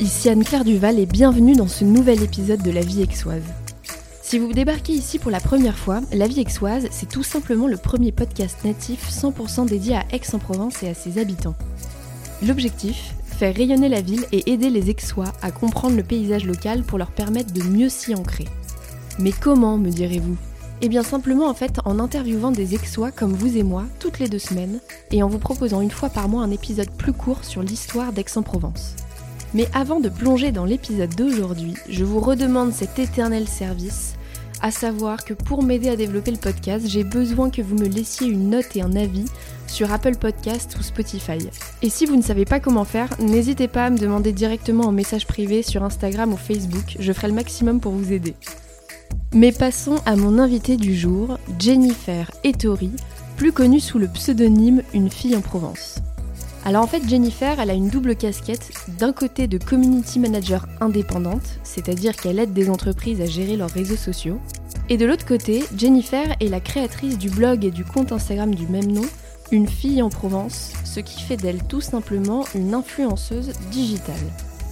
ici Anne-Claire Duval et bienvenue dans ce nouvel épisode de La vie aixoise. Si vous débarquez ici pour la première fois, La vie aixoise, c'est tout simplement le premier podcast natif 100% dédié à Aix-en-Provence et à ses habitants. L'objectif Faire rayonner la ville et aider les Aixois à comprendre le paysage local pour leur permettre de mieux s'y ancrer. Mais comment, me direz-vous? Eh bien simplement en fait en interviewant des Aixois comme vous et moi toutes les deux semaines et en vous proposant une fois par mois un épisode plus court sur l'histoire d'Aix-en-Provence. Mais avant de plonger dans l'épisode d'aujourd'hui, je vous redemande cet éternel service, à savoir que pour m'aider à développer le podcast, j'ai besoin que vous me laissiez une note et un avis sur Apple Podcast ou Spotify. Et si vous ne savez pas comment faire, n'hésitez pas à me demander directement en message privé sur Instagram ou Facebook, je ferai le maximum pour vous aider. Mais passons à mon invité du jour, Jennifer Ettori, plus connue sous le pseudonyme Une fille en Provence. Alors en fait, Jennifer, elle a une double casquette. D'un côté de community manager indépendante, c'est-à-dire qu'elle aide des entreprises à gérer leurs réseaux sociaux. Et de l'autre côté, Jennifer est la créatrice du blog et du compte Instagram du même nom, Une fille en Provence, ce qui fait d'elle tout simplement une influenceuse digitale.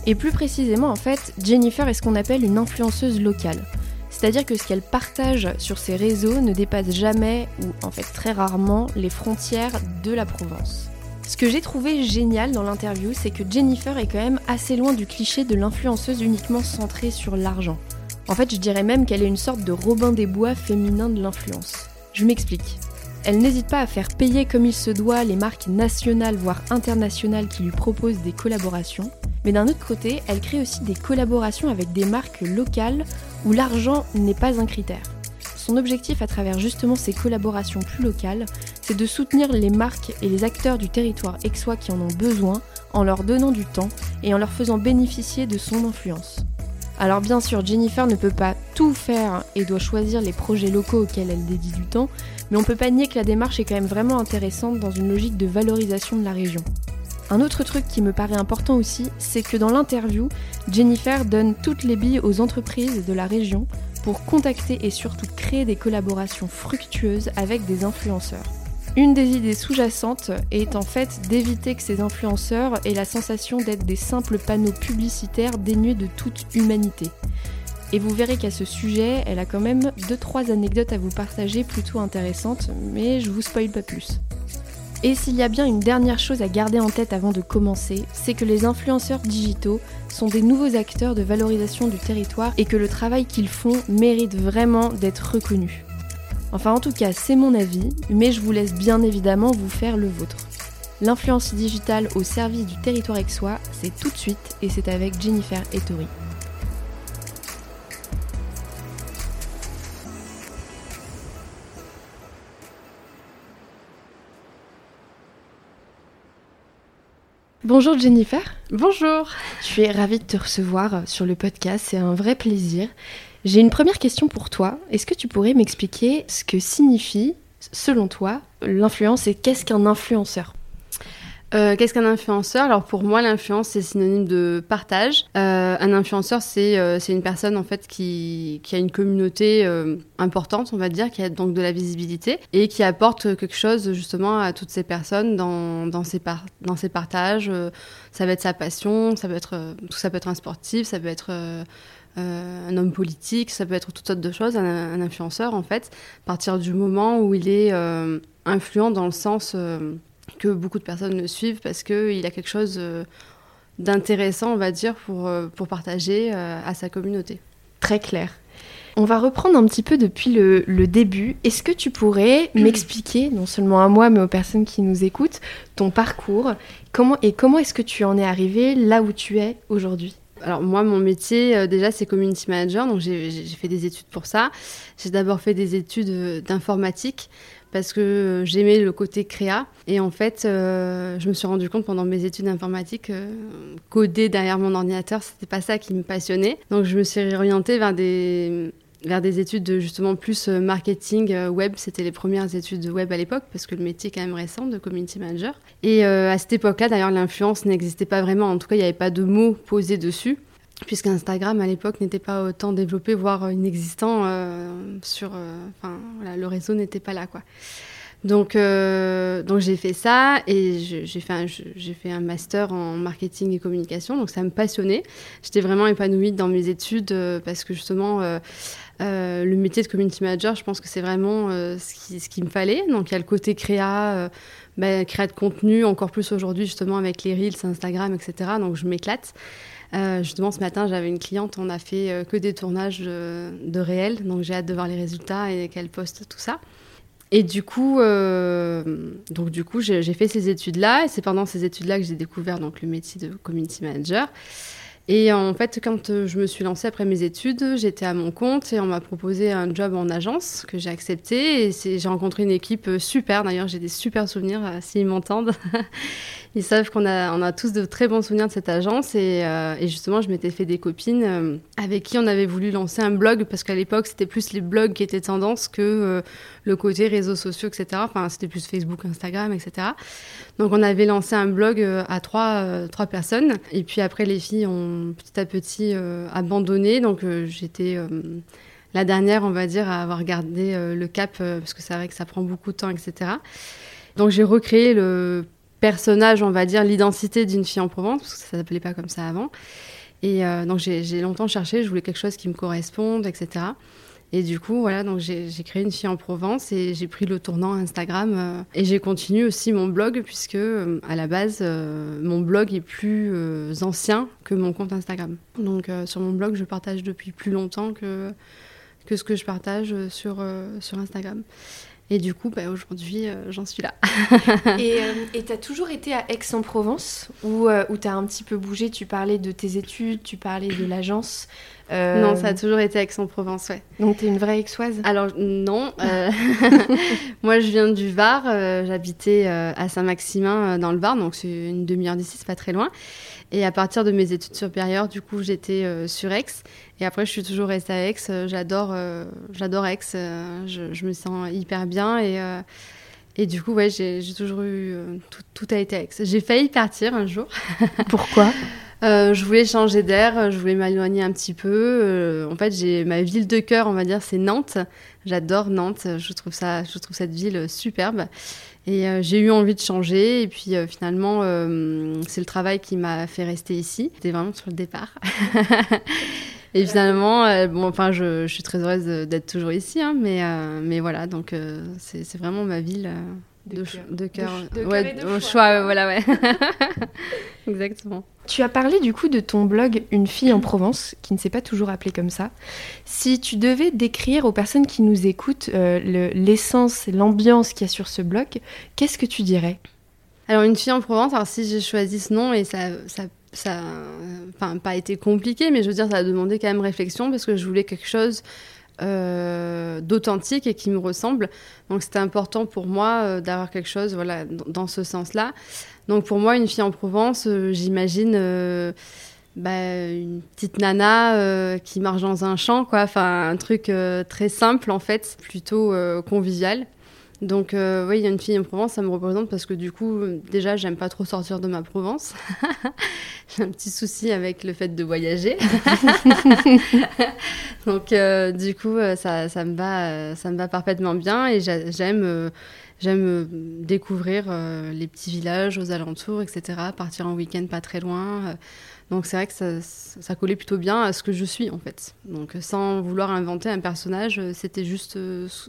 Et plus précisément, en fait, Jennifer est ce qu'on appelle une influenceuse locale. C'est-à-dire que ce qu'elle partage sur ses réseaux ne dépasse jamais, ou en fait très rarement, les frontières de la Provence. Ce que j'ai trouvé génial dans l'interview, c'est que Jennifer est quand même assez loin du cliché de l'influenceuse uniquement centrée sur l'argent. En fait, je dirais même qu'elle est une sorte de Robin des Bois féminin de l'influence. Je m'explique. Elle n'hésite pas à faire payer comme il se doit les marques nationales voire internationales qui lui proposent des collaborations, mais d'un autre côté, elle crée aussi des collaborations avec des marques locales où l'argent n'est pas un critère. Son objectif à travers justement ces collaborations plus locales, c'est de soutenir les marques et les acteurs du territoire aixois qui en ont besoin en leur donnant du temps et en leur faisant bénéficier de son influence. Alors bien sûr, Jennifer ne peut pas tout faire et doit choisir les projets locaux auxquels elle dédie du temps, mais on peut pas nier que la démarche est quand même vraiment intéressante dans une logique de valorisation de la région. Un autre truc qui me paraît important aussi, c'est que dans l'interview, Jennifer donne toutes les billes aux entreprises de la région pour contacter et surtout créer des collaborations fructueuses avec des influenceurs. Une des idées sous-jacentes est en fait d'éviter que ces influenceurs aient la sensation d'être des simples panneaux publicitaires dénués de toute humanité. Et vous verrez qu'à ce sujet, elle a quand même 2-3 anecdotes à vous partager plutôt intéressantes, mais je vous spoil pas plus. Et s'il y a bien une dernière chose à garder en tête avant de commencer, c'est que les influenceurs digitaux sont des nouveaux acteurs de valorisation du territoire et que le travail qu'ils font mérite vraiment d'être reconnu. Enfin en tout cas c'est mon avis, mais je vous laisse bien évidemment vous faire le vôtre. L'influence digitale au service du territoire aixois, c'est tout de suite et c'est avec Jennifer Ettori. Bonjour Jennifer. Bonjour. Je suis ravie de te recevoir sur le podcast, c'est un vrai plaisir. J'ai une première question pour toi. Est-ce que tu pourrais m'expliquer ce que signifie, selon toi, l'influence et qu'est-ce qu'un influenceur? Euh, Qu'est-ce qu'un influenceur? Alors pour moi, l'influence c'est synonyme de partage. Euh, un influenceur c'est euh, une personne en fait qui, qui a une communauté euh, importante, on va dire, qui a donc de la visibilité et qui apporte quelque chose justement à toutes ces personnes dans dans ses par dans ses partages. Ça va être sa passion, ça peut être ça peut être un sportif, ça peut être un homme politique, ça peut être toutes sortes de choses. Un, influenceur en fait, à partir du moment où il est influent dans le sens que beaucoup de personnes le suivent parce qu'il a quelque chose d'intéressant, on va dire, pour, pour partager à sa communauté. Très clair. On va reprendre un petit peu depuis le, le début. Est-ce que tu pourrais m'expliquer, non seulement à moi, mais aux personnes qui nous écoutent, ton parcours? Comment, et comment est-ce que tu en es arrivé là où tu es aujourd'hui? Alors moi, mon métier, euh, déjà, c'est community manager, donc j'ai fait des études pour ça. J'ai d'abord fait des études d'informatique parce que j'aimais le côté créa. Et en fait, euh, je me suis rendu compte pendant mes études d'informatique, euh, coder derrière mon ordinateur, c'était pas ça qui me passionnait. Donc je me suis orientée vers des vers des études de justement plus marketing web. C'était les premières études de web à l'époque parce que le métier est quand même récent de community manager. Et euh, à cette époque-là, d'ailleurs, l'influence n'existait pas vraiment. En tout cas, il n'y avait pas de mots posés dessus puisqu'Instagram à l'époque n'était pas autant développé, voire inexistant euh, sur. Euh, enfin, voilà, le réseau n'était pas là, quoi. Donc, euh, donc j'ai fait ça et j'ai fait, un, fait un master en marketing et communication. Donc ça me passionnait. J'étais vraiment épanouie dans mes études euh, parce que justement, euh, le métier de community manager, je pense que c'est vraiment ce, qui, ce qu'il me fallait. Donc il y a le côté créa, bah, créa de contenu, encore plus aujourd'hui justement avec les Reels, Instagram, etc. Donc je m'éclate. Justement, ce matin, j'avais une cliente, on a fait que des tournages de, de réels, donc j'ai hâte de voir les résultats et qu'elle poste tout ça. Et du coup, euh, donc du coup, j'ai fait ces études-là, et c'est pendant ces études-là que j'ai découvert donc le métier de community manager. Et en fait, quand euh, je me suis lancée après mes études, j'étais à mon compte et on m'a proposé un job en agence que j'ai accepté. Et j'ai rencontré une équipe euh, super. D'ailleurs, j'ai des super souvenirs s'ils m'entendent. Ils savent qu'on a, on a tous de très bons souvenirs de cette agence. Et, et justement, je m'étais fait des copines avec qui on avait voulu lancer un blog parce qu'à l'époque, c'était plus les blogs qui étaient tendance que le côté réseaux sociaux, etc. Enfin, c'était plus Facebook, Instagram, etc. Donc, on avait lancé un blog euh, à trois, euh, trois personnes. Et puis après, les filles ont petit à petit euh, abandonné. Donc, j'étais la dernière, on va dire, à avoir gardé le cap, parce que c'est vrai que ça prend beaucoup de temps, etc. Donc, j'ai recréé le personnage, on va dire, l'identité d'une fille en Provence, parce que ça s'appelait pas comme ça avant. Et donc, j'ai longtemps cherché, je voulais quelque chose qui me corresponde, etc. Et du coup, voilà, donc j'ai créé une fille en Provence et j'ai pris le tournant Instagram. Euh, et j'ai continué aussi mon blog, puisque euh, à la base, euh, mon blog est plus ancien que mon compte Instagram. Donc sur mon blog, je partage depuis plus longtemps que, que ce que je partage sur, sur Instagram. Et du coup, bah, aujourd'hui, j'en suis là. et tu as toujours été à Aix-en-Provence, où tu as un petit peu bougé? Tu parlais de tes études, tu parlais de l'agence. Euh, non, ça a toujours été Aix-en-Provence, ouais. Donc, tu es une vraie aixoise? Alors, non. Euh, moi, je viens du Var. Euh, j'habitais à Saint-Maximin, dans le Var. Donc, c'est une demi-heure d'ici, c'est pas très loin. Et à partir de mes études supérieures, du coup, j'étais sur Aix. Et après, je suis toujours restée à Aix. J'adore, j'adore Aix. Je, me sens hyper bien. Et, et du coup, ouais, j'ai toujours eu. Tout, tout, a été Aix. J'ai failli partir un jour. Pourquoi? Euh, je voulais changer d'air, je voulais m'éloigner un petit peu. Euh, en fait, j'ai ma ville de cœur, on va dire, c'est Nantes. J'adore Nantes. Je trouve ça, je trouve cette ville superbe. Et euh, j'ai eu envie de changer. Et puis finalement, c'est le travail qui m'a fait rester ici. C'était vraiment sur le départ. et finalement, bon, enfin, je, je, suis très heureuse d'être toujours ici, hein, mais, mais voilà, donc c'est vraiment ma ville de, cœur. De, ouais, de choix, voilà, ouais. Exactement. Tu as parlé du coup de ton blog Une fille en Provence, qui ne s'est pas toujours appelé comme ça. Si tu devais décrire aux personnes qui nous écoutent euh, l'essence, l'ambiance qu'il y a sur ce blog, qu'est-ce que tu dirais? Alors, Une fille en Provence, alors si j'ai choisi ce nom, et ça, ça ça n'a pas été compliqué, mais je veux dire, ça a demandé quand même réflexion parce que je voulais quelque chose euh, d'authentique et qui me ressemble. Donc c'était important pour moi euh, d'avoir quelque chose voilà, dans, ce sens-là. Donc pour moi, une fille en Provence, euh, j'imagine bah, une petite nana qui marche dans un champ, quoi. Enfin, un truc très simple en fait, plutôt convivial. Donc euh, oui, il y a une fille en Provence, ça me représente parce que du coup, déjà, j'aime pas trop sortir de ma Provence. J'ai un petit souci avec le fait de voyager. Donc euh, du coup, euh, ça, ça, me va, ça me va parfaitement bien et j'aime j'aime découvrir les petits villages aux alentours, etc. Partir en week-end pas très loin. Donc c'est vrai que ça, ça, collait plutôt bien à ce que je suis en fait. Donc sans vouloir inventer un personnage, c'était juste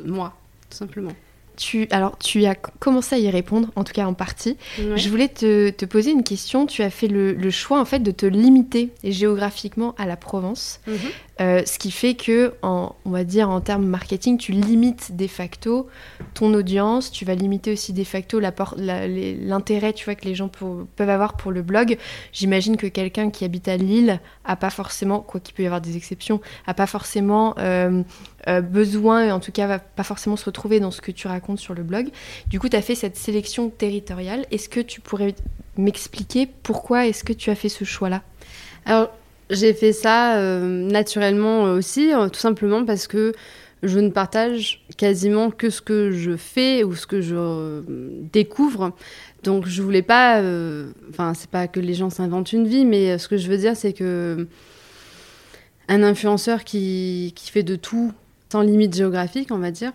moi, tout simplement tu, alors, tu as commencé à y répondre, en tout cas en partie. Je voulais te, poser une question. Tu as fait le, choix, en fait, de te limiter géographiquement à la Provence. Mhm. Euh, ce qui fait que, en, on va dire en termes marketing, tu limites de facto ton audience, tu vas limiter aussi de facto l'intérêt tu vois, que les gens peuvent avoir pour le blog. J'imagine que quelqu'un qui habite à Lille a pas forcément, quoi qu'il peut y avoir des exceptions, a pas forcément euh, euh, besoin, en tout cas va pas forcément se retrouver dans ce que tu racontes sur le blog. Du coup, tu as fait cette sélection territoriale. Est-ce que tu pourrais m'expliquer pourquoi est-ce que tu as fait ce choix-là? Alors, j'ai fait ça euh, naturellement aussi, euh, tout simplement parce que je ne partage quasiment que ce que je fais ou ce que je euh, découvre. Donc je voulais pas, enfin c'est pas que les gens s'inventent une vie, mais ce que je veux dire c'est que un influenceur qui, qui fait de tout sans limite géographique, on va dire,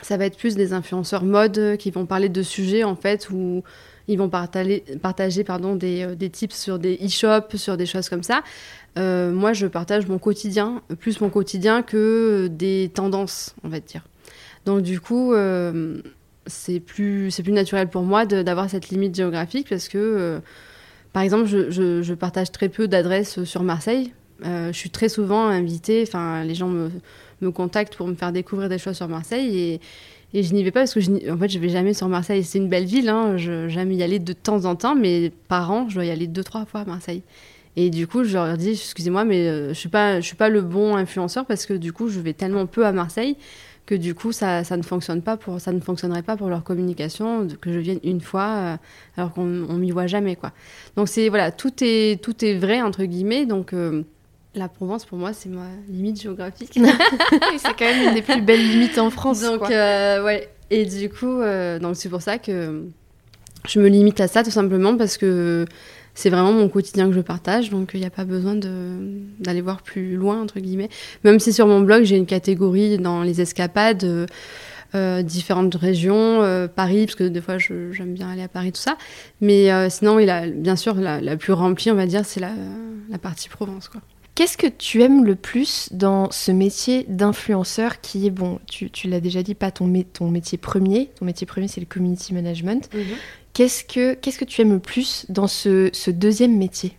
ça va être plus des influenceurs mode qui vont parler de sujets en fait où ils vont partager, partager pardon, des, des tips sur des e-shops, sur des choses comme ça. moi, je partage mon quotidien, plus mon quotidien que des tendances, on va dire. Donc du coup, c'est plus, plus naturel pour moi d'avoir cette limite géographique parce que, par exemple, je, je, je, partage très peu d'adresses sur Marseille. je suis très souvent invitée, enfin, les gens me, me contactent pour me faire découvrir des choses sur Marseille et, et je n'y vais pas parce que je, en fait je vais jamais sur Marseille. C'est une belle ville, hein, j'aime y aller de temps en temps, mais par an je dois y aller deux trois fois à Marseille. Et du coup je leur dis excusez-moi mais euh, je suis suis pas le bon influenceur parce que du coup je vais tellement peu à Marseille que du coup ça, ça ne fonctionne pas pour ça ne fonctionnerait pas pour leur communication que je vienne une fois euh, alors qu'on m'y voit jamais quoi. Donc c'est voilà tout est tout est vrai entre guillemets donc euh, la Provence, pour moi, c'est ma limite géographique. c'est quand même une des plus belles limites en France. Donc, euh, ouais. Et du coup, euh, donc c'est pour ça que je me limite à ça, tout simplement, parce que c'est vraiment mon quotidien que je partage. Donc, il n'y a pas besoin d'aller voir plus loin, entre guillemets. Même si sur mon blog, j'ai une catégorie dans les escapades. Euh, différentes régions, Paris, parce que des fois j'aime bien aller à Paris, tout ça. Mais sinon, il a, bien sûr, la, la, plus remplie, on va dire, c'est la, la partie Provence. Quoi. Qu'est-ce que tu aimes le plus dans ce métier d'influenceur qui est, bon, tu, tu l'as déjà dit, pas ton, ton métier premier. Ton métier premier, c'est le community management. Mhm. Qu'est-ce que Qu'est-ce que tu aimes le plus dans ce, ce deuxième métier?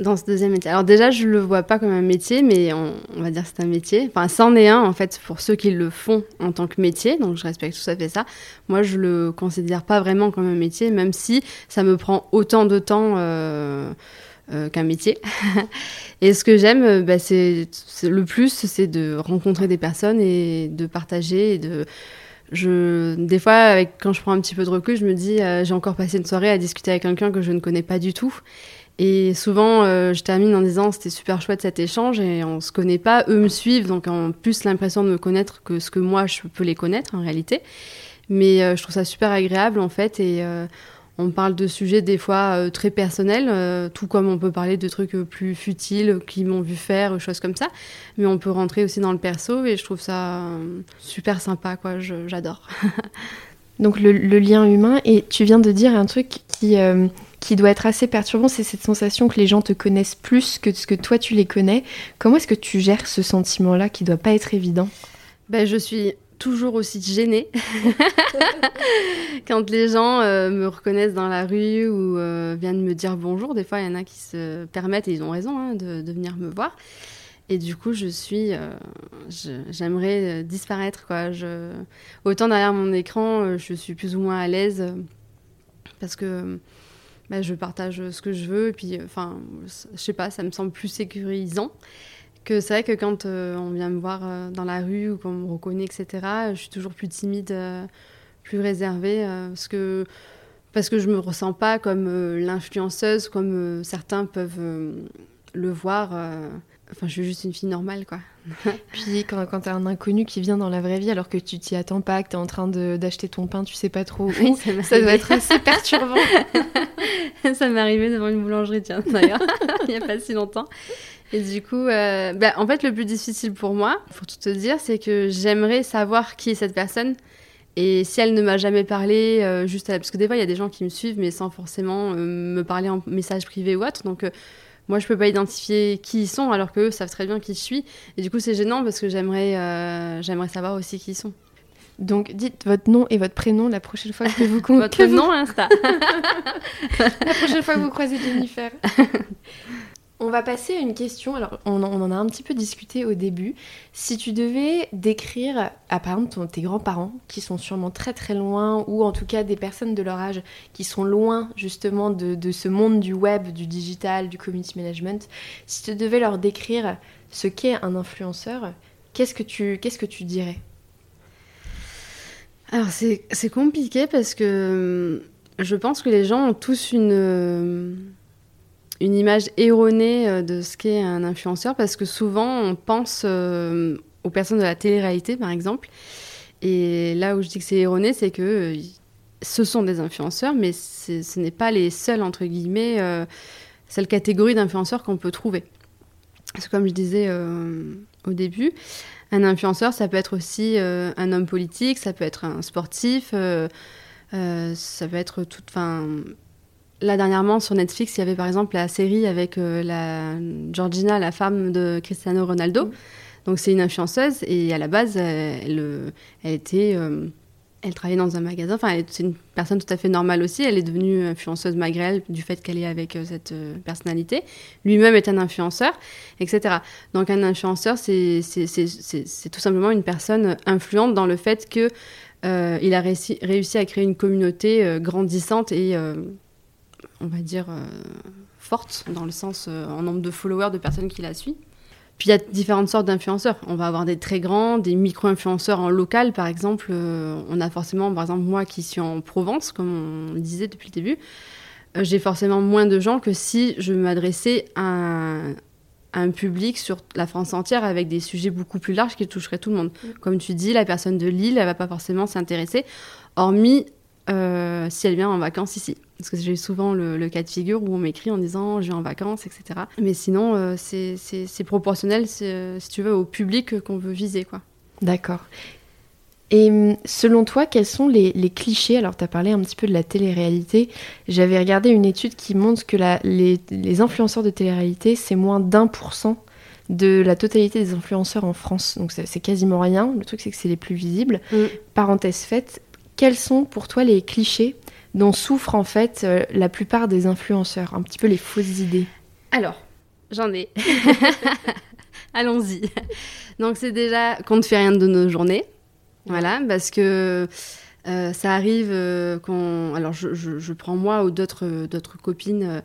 Dans ce deuxième métier. Alors déjà, je le vois pas comme un métier, mais on, on va dire que c'est un métier. Enfin, c'en est un en fait pour ceux qui le font en tant que métier. Donc je respecte tout à fait ça. Moi, je le considère pas vraiment comme un métier, même si ça me prend autant de temps. Euh, euh, qu'un métier. et ce que j'aime, euh, bah, c'est le plus, c'est de rencontrer des personnes et de partager et de je, des fois, quand je prends un petit peu de recul, je me dis, euh, j'ai encore passé une soirée à discuter avec quelqu'un que je ne connais pas du tout. Et souvent, je termine en disant, c'était super chouette cet échange et on se connaît pas, eux me suivent, donc en plus l'impression de me connaître que ce que moi je peux les connaître en réalité. Mais je trouve ça super agréable en fait et on parle de sujets des fois euh, très personnels, euh, tout comme on peut parler de trucs euh, plus futiles qui m'ont vu faire, choses comme ça. Mais on peut rentrer aussi dans le perso et je trouve ça super sympa, quoi. J'adore. Donc le, lien humain, et tu viens de dire un truc qui, qui doit être assez perturbant, c'est cette sensation que les gens te connaissent plus que ce que toi tu les connais. Comment est-ce que tu gères ce sentiment-là qui doit pas être évident? Ben, Je suis toujours aussi gênée quand les gens euh, me reconnaissent dans la rue ou euh, viennent me dire bonjour. Des fois, il y en a qui se permettent, et ils ont raison, hein, de, venir me voir. Et du coup, je suis, euh, j'aimerais disparaître quoi. Je, autant derrière mon écran, je suis plus ou moins à l'aise parce que bah, je partage ce que je veux et puis, enfin, je sais pas, ça me semble plus sécurisant que c'est vrai que quand euh, on vient me voir euh, dans la rue ou qu'on me reconnaît, etc., je suis toujours plus timide, euh, plus réservée, parce, que, parce que je me ressens pas comme l'influenceuse, comme certains peuvent le voir. Enfin, je suis juste une fille normale, quoi. Puis quand, quand tu as un inconnu qui vient dans la vraie vie alors que tu t'y attends pas, que tu es en train d'acheter ton pain, tu sais pas trop où, ça, doit être assez perturbant. ça m'est arrivé devant une boulangerie, tiens, d'ailleurs, il n'y a pas si longtemps. Et du coup, euh, bah, en fait, le plus difficile pour moi, pour tout te dire, c'est que j'aimerais savoir qui est cette personne. Et si elle ne m'a jamais parlé, euh, juste parce que des fois, il y a des gens qui me suivent, mais sans forcément euh, me parler en message privé ou autre. Donc, moi, je peux pas identifier qui ils sont, alors qu'eux savent très bien qui je suis. Et du coup, c'est gênant parce que j'aimerais, j'aimerais savoir aussi qui ils sont. Donc, dites votre nom et votre prénom la prochaine fois que vous Votre nom Insta. la prochaine fois que vous croisez Jennifer. On va passer à une question. Alors, on, en a un petit peu discuté au début. Si tu devais décrire, à par exemple, tes grands-parents, qui sont sûrement très très loin, ou en tout cas des personnes de leur âge qui sont loin justement de, ce monde du web, du digital, du community management, si tu devais leur décrire ce qu'est un influenceur, qu'est-ce que tu, qu'est-ce que tu dirais? Alors, c'est compliqué parce que hum, je pense que les gens ont tous une une image erronée euh, de ce qu'est un influenceur parce que souvent on pense euh, aux personnes de la télé-réalité par exemple. Et là où je dis que c'est erroné, c'est que euh, ce sont des influenceurs, mais ce n'est pas les seuls, entre guillemets, euh, catégorie d'influenceurs qu'on peut trouver. Parce que comme je disais au début. Un influenceur, ça peut être aussi un homme politique, ça peut être un sportif, ça peut être tout. Là dernièrement sur Netflix, il y avait par exemple la série avec la Georgina, la femme de Cristiano Ronaldo. Donc c'est une influenceuse et à la base, elle, elle était elle travaillait dans un magasin. Enfin, c'est une personne tout à fait normale aussi. Elle est devenue influenceuse malgré elle du fait qu'elle est avec euh, cette euh, personnalité. Lui-même est un influenceur, etc. Donc, un influenceur, c'est tout simplement une personne influente dans le fait que euh, il a réussi, réussi, à créer une communauté grandissante et, on va dire, forte dans le sens en nombre de followers, de personnes qui la suivent. Puis il y a différentes sortes d'influenceurs. On va avoir des très grands, des micro-influenceurs en local, par exemple. Euh, on a forcément, par exemple, moi qui suis en Provence, comme on le disait depuis le début, euh, j'ai forcément moins de gens que si je m'adressais à, un public sur la France entière avec des sujets beaucoup plus larges qui toucheraient tout le monde. Mm. Comme tu dis, la personne de Lille, elle va pas forcément s'intéresser, hormis euh, si elle vient en vacances ici. Parce que j'ai eu souvent le, cas de figure où on m'écrit en disant je vais en vacances, etc. Mais sinon, euh, c'est proportionnel, euh, si tu veux, au public qu'on veut viser. quoi. D'accord. Et hum, selon toi, quels sont les, clichés? Alors, tu as parlé un petit peu de la télé-réalité. J'avais regardé une étude qui montre que la, les, influenceurs de télé-réalité, c'est moins d'un pour cent de la totalité des influenceurs en France. Donc, c'est quasiment rien. Le truc, c'est que c'est les plus visibles. Mm. Parenthèse faite, quels sont pour toi les clichés dont souffrent en fait euh, la plupart des influenceurs Un petit peu les fausses idées. Alors, j'en ai. Allons-y. Donc c'est déjà qu'on ne fait rien de nos journées. Voilà, parce que euh, ça arrive euh, qu'on... Alors je, prends moi ou d'autres, d'autres copines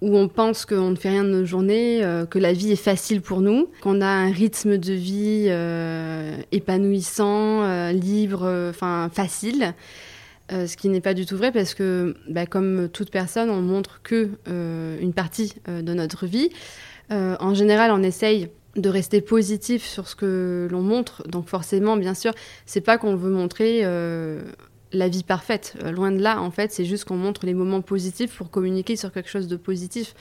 où on pense qu'on ne fait rien de nos journées, que la vie est facile pour nous, qu'on a un rythme de vie épanouissant, libre, enfin facile. Euh, ce qui n'est pas du tout vrai parce que, bah, comme toute personne, on montre que euh, une partie euh, de notre vie. en général, on essaye de rester positif sur ce que l'on montre. Donc forcément, bien sûr, c'est pas qu'on veut montrer la vie parfaite. loin de là, en fait, c'est juste qu'on montre les moments positifs pour communiquer sur quelque chose de positif.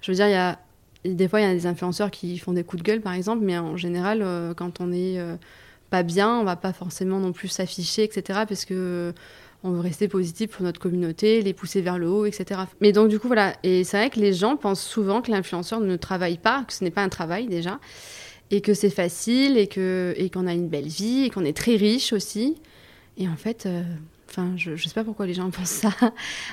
Je veux dire, il y a des fois, il y a des influenceurs qui font des coups de gueule, par exemple, mais en général, quand on est pas bien, on va pas forcément non plus s'afficher, etc. Parce que on veut rester positif pour notre communauté, les pousser vers le haut, etc. Mais donc du coup voilà, et c'est vrai que les gens pensent souvent que l'influenceur ne travaille pas, que ce n'est pas un travail déjà, et que c'est facile, et que et qu'on a une belle vie, et qu'on est très riche aussi. Et en fait, euh, enfin, je, ne sais pas pourquoi les gens pensent ça.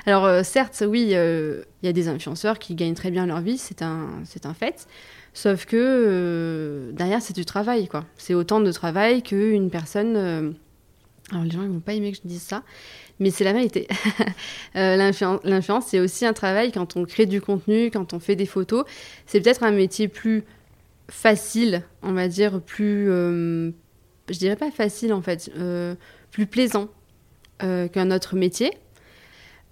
Alors euh, certes, oui, euh, il y a des influenceurs qui gagnent très bien leur vie, c'est un c'est un fait. Sauf que derrière, c'est du travail, quoi. C'est autant de travail qu'une personne alors les gens ils vont pas aimer que je dise ça, mais c'est la vérité. euh, L'influence, c'est aussi un travail quand on crée du contenu, quand on fait des photos. C'est peut-être un métier plus facile, on va dire, plus... Euh, je dirais pas facile en fait, euh, plus plaisant euh, qu'un autre métier.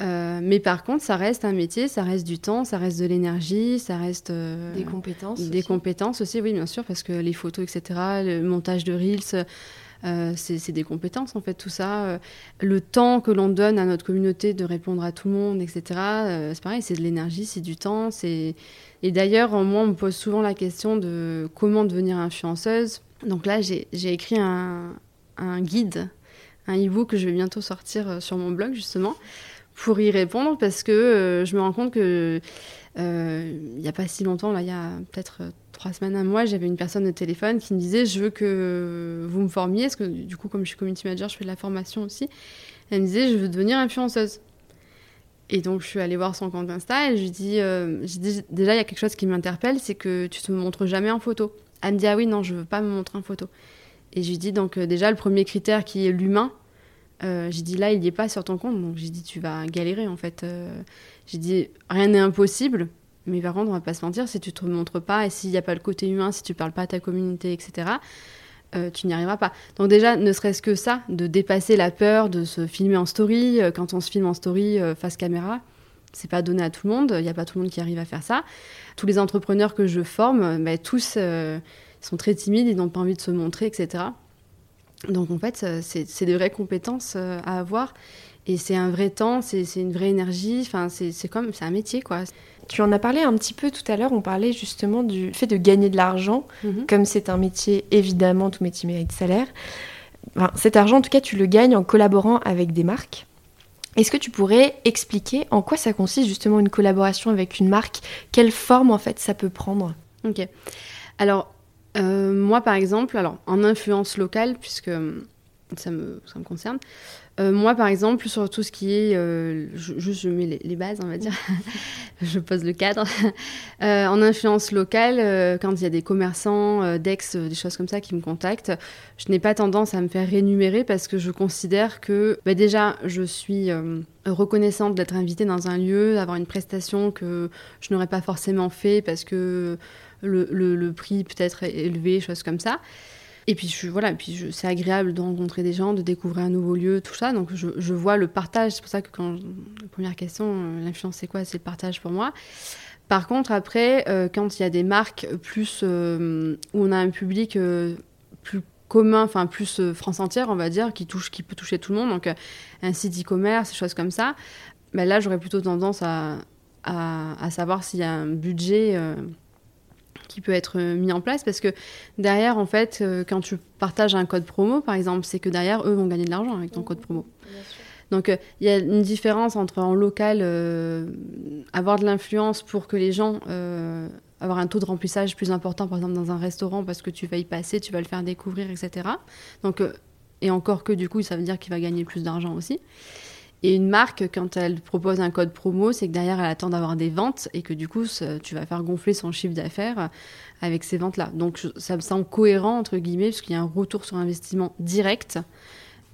mais par contre, ça reste un métier, ça reste du temps, ça reste de l'énergie, ça reste des compétences. Des compétences aussi, oui, bien sûr, parce que les photos, etc., le montage de reels, euh, c'est des compétences en fait tout ça. Euh, le temps que l'on donne à notre communauté de répondre à tout le monde, etc. Euh, c'est pareil, c'est de l'énergie, c'est du temps. Et d'ailleurs, moi, on me pose souvent la question de comment devenir influenceuse. Donc là, j'ai écrit un, guide, un e-book que je vais bientôt sortir sur mon blog justement pour y répondre parce que je me rends compte que il n'y a pas si longtemps, là, il y a peut-être trois semaines à moi, j'avais une personne au téléphone qui me disait Je veux que vous me formiez, parce que du coup, comme je suis community manager, je fais de la formation aussi. Elle me disait Je veux devenir influenceuse. Et donc, je suis allée voir son compte Insta et je lui dis, euh, Déjà, il y a quelque chose qui m'interpelle, c'est que tu te montres jamais en photo. Elle me dit Ah oui, non, je veux pas me montrer en photo. Et je lui dis Donc, euh, déjà, le premier critère qui est l'humain, euh, j'ai dit là, il n'y est pas sur ton compte, donc j'ai dit tu vas galérer en fait. j'ai dit rien n'est impossible, mais par contre, on va pas se mentir, si tu te montres pas et s'il n'y a pas le côté humain, si tu parles pas à ta communauté, etc., euh, tu n'y arriveras pas. Donc déjà, ne serait-ce que ça, de dépasser la peur de se filmer en story, euh, quand on se filme en story euh, face caméra, c'est pas donné à tout le monde, il n'y a pas tout le monde qui arrive à faire ça. Tous les entrepreneurs que je forme, bah, tous sont très timides, ils n'ont pas envie de se montrer, etc. Donc en fait, c'est des vraies compétences à avoir et c'est un vrai temps, c'est une vraie énergie, enfin c'est comme, c'est un métier quoi. Tu en as parlé un petit peu tout à l'heure, on parlait justement du fait de gagner de l'argent, Mhm. comme c'est un métier, évidemment, tout métier mérite salaire. Enfin, cet argent, en tout cas, tu le gagnes en collaborant avec des marques. Est-ce que tu pourrais expliquer en quoi ça consiste justement une collaboration avec une marque? Quelle forme en fait ça peut prendre? Ok. Alors, euh, moi par exemple, alors en influence locale, puisque euh, ça me, ça me concerne, euh, moi par exemple, sur tout ce qui est. euh, je- mets les, bases, on va dire. je pose le cadre. Euh, en influence locale, euh, quand il y a des commerçants, d'ex, des choses comme ça qui me contactent, je n'ai pas tendance à me faire rémunérer parce que je considère que bah, déjà, je suis. reconnaissante d'être invitée dans un lieu, d'avoir une prestation que je n'aurais pas forcément fait parce que le, le- prix peut-être élevé, choses comme ça. Et puis, voilà, puis c'est agréable de rencontrer des gens, de découvrir un nouveau lieu, tout ça. Donc, je, vois le partage. C'est pour ça que quand la première question, euh, l'influence, c'est quoi? C'est le partage pour moi. Par contre, après, euh, quand il y a des marques plus euh, où on a un public plus commun, enfin plus France entière, on va dire, qui touche, qui peut toucher tout le monde, donc un site e-commerce, des choses comme ça. Ben là, j'aurais plutôt tendance à, à, savoir s'il y a un budget qui peut être euh, mis en place parce que derrière, en fait, euh, quand tu partages un code promo, par exemple, c'est que derrière, eux vont gagner de l'argent avec ton code promo. Donc, euh, il y a une différence entre en local, euh, avoir de l'influence pour que les gens. euh, avoir un taux de remplissage plus important, par exemple, dans un restaurant, parce que tu vas y passer, tu vas le faire découvrir, etc. Donc, et encore que, du coup, ça veut dire qu'il va gagner plus d'argent aussi. Et une marque, quand elle propose un code promo, c'est que derrière, elle attend d'avoir des ventes et que du coup, tu vas faire gonfler son chiffre d'affaires avec ces ventes-là. Donc, ça me semble cohérent, entre guillemets, parce qu'il y a un retour sur investissement direct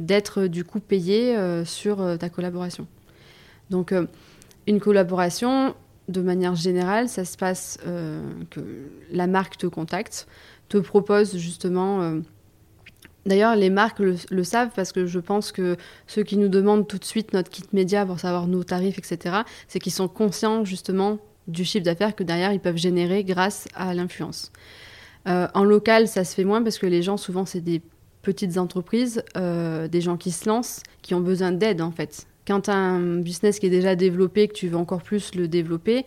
d'être du coup payé euh, sur euh, ta collaboration. Donc, euh, une collaboration, de manière générale, ça se passe euh, que la marque te contacte, te propose justement. D'ailleurs, les marques le, le savent parce que je pense que ceux qui nous demandent tout de suite notre kit média pour savoir nos tarifs, etc., c'est qu'ils sont conscients justement du chiffre d'affaires que derrière ils peuvent générer grâce à l'influence. Euh, en local, ça se fait moins parce que les gens, souvent, c'est des petites entreprises, euh, des gens qui se lancent, qui ont besoin d'aide en fait. Quand tu as un business qui est déjà développé, que tu veux encore plus le développer,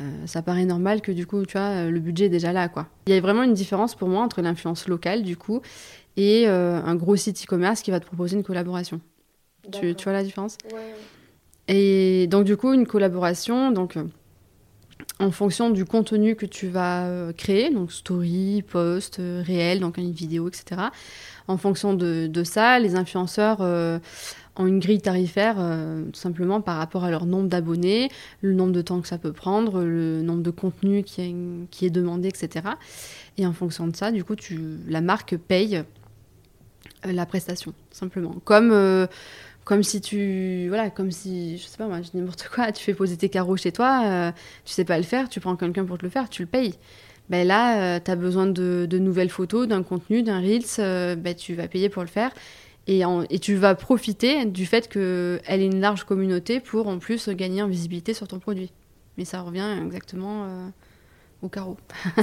euh, ça paraît normal que du coup, tu vois, le budget est déjà là, quoi. Il y a vraiment une différence pour moi entre l'influence locale, du coup, et euh, un gros site e-commerce qui va te proposer une collaboration. Tu, tu vois la différence Et donc, du coup, une collaboration, donc, euh, en fonction du contenu que tu vas euh, créer, donc story, post, euh, réel, donc une vidéo, etc. En fonction de, de ça, les influenceurs euh, ont une grille tarifaire euh, tout simplement par rapport à leur nombre d'abonnés, le nombre de temps que ça peut prendre, le nombre de contenus qui est, demandé, etc. Et en fonction de ça, du coup, la marque paye euh, la prestation, simplement. Comme, euh, comme si tu. Voilà, comme si. Je sais pas, moi, je dis n'importe quoi, tu fais poser tes carreaux chez toi, euh, tu sais pas le faire, tu prends quelqu'un pour te le faire, tu le payes. Ben là, tu as besoin de, de nouvelles photos, d'un contenu, d'un Reels, euh, ben tu vas payer pour le faire. Et, tu vas profiter du fait qu'elle ait une large communauté pour en plus gagner en visibilité sur ton produit. Mais ça revient exactement euh.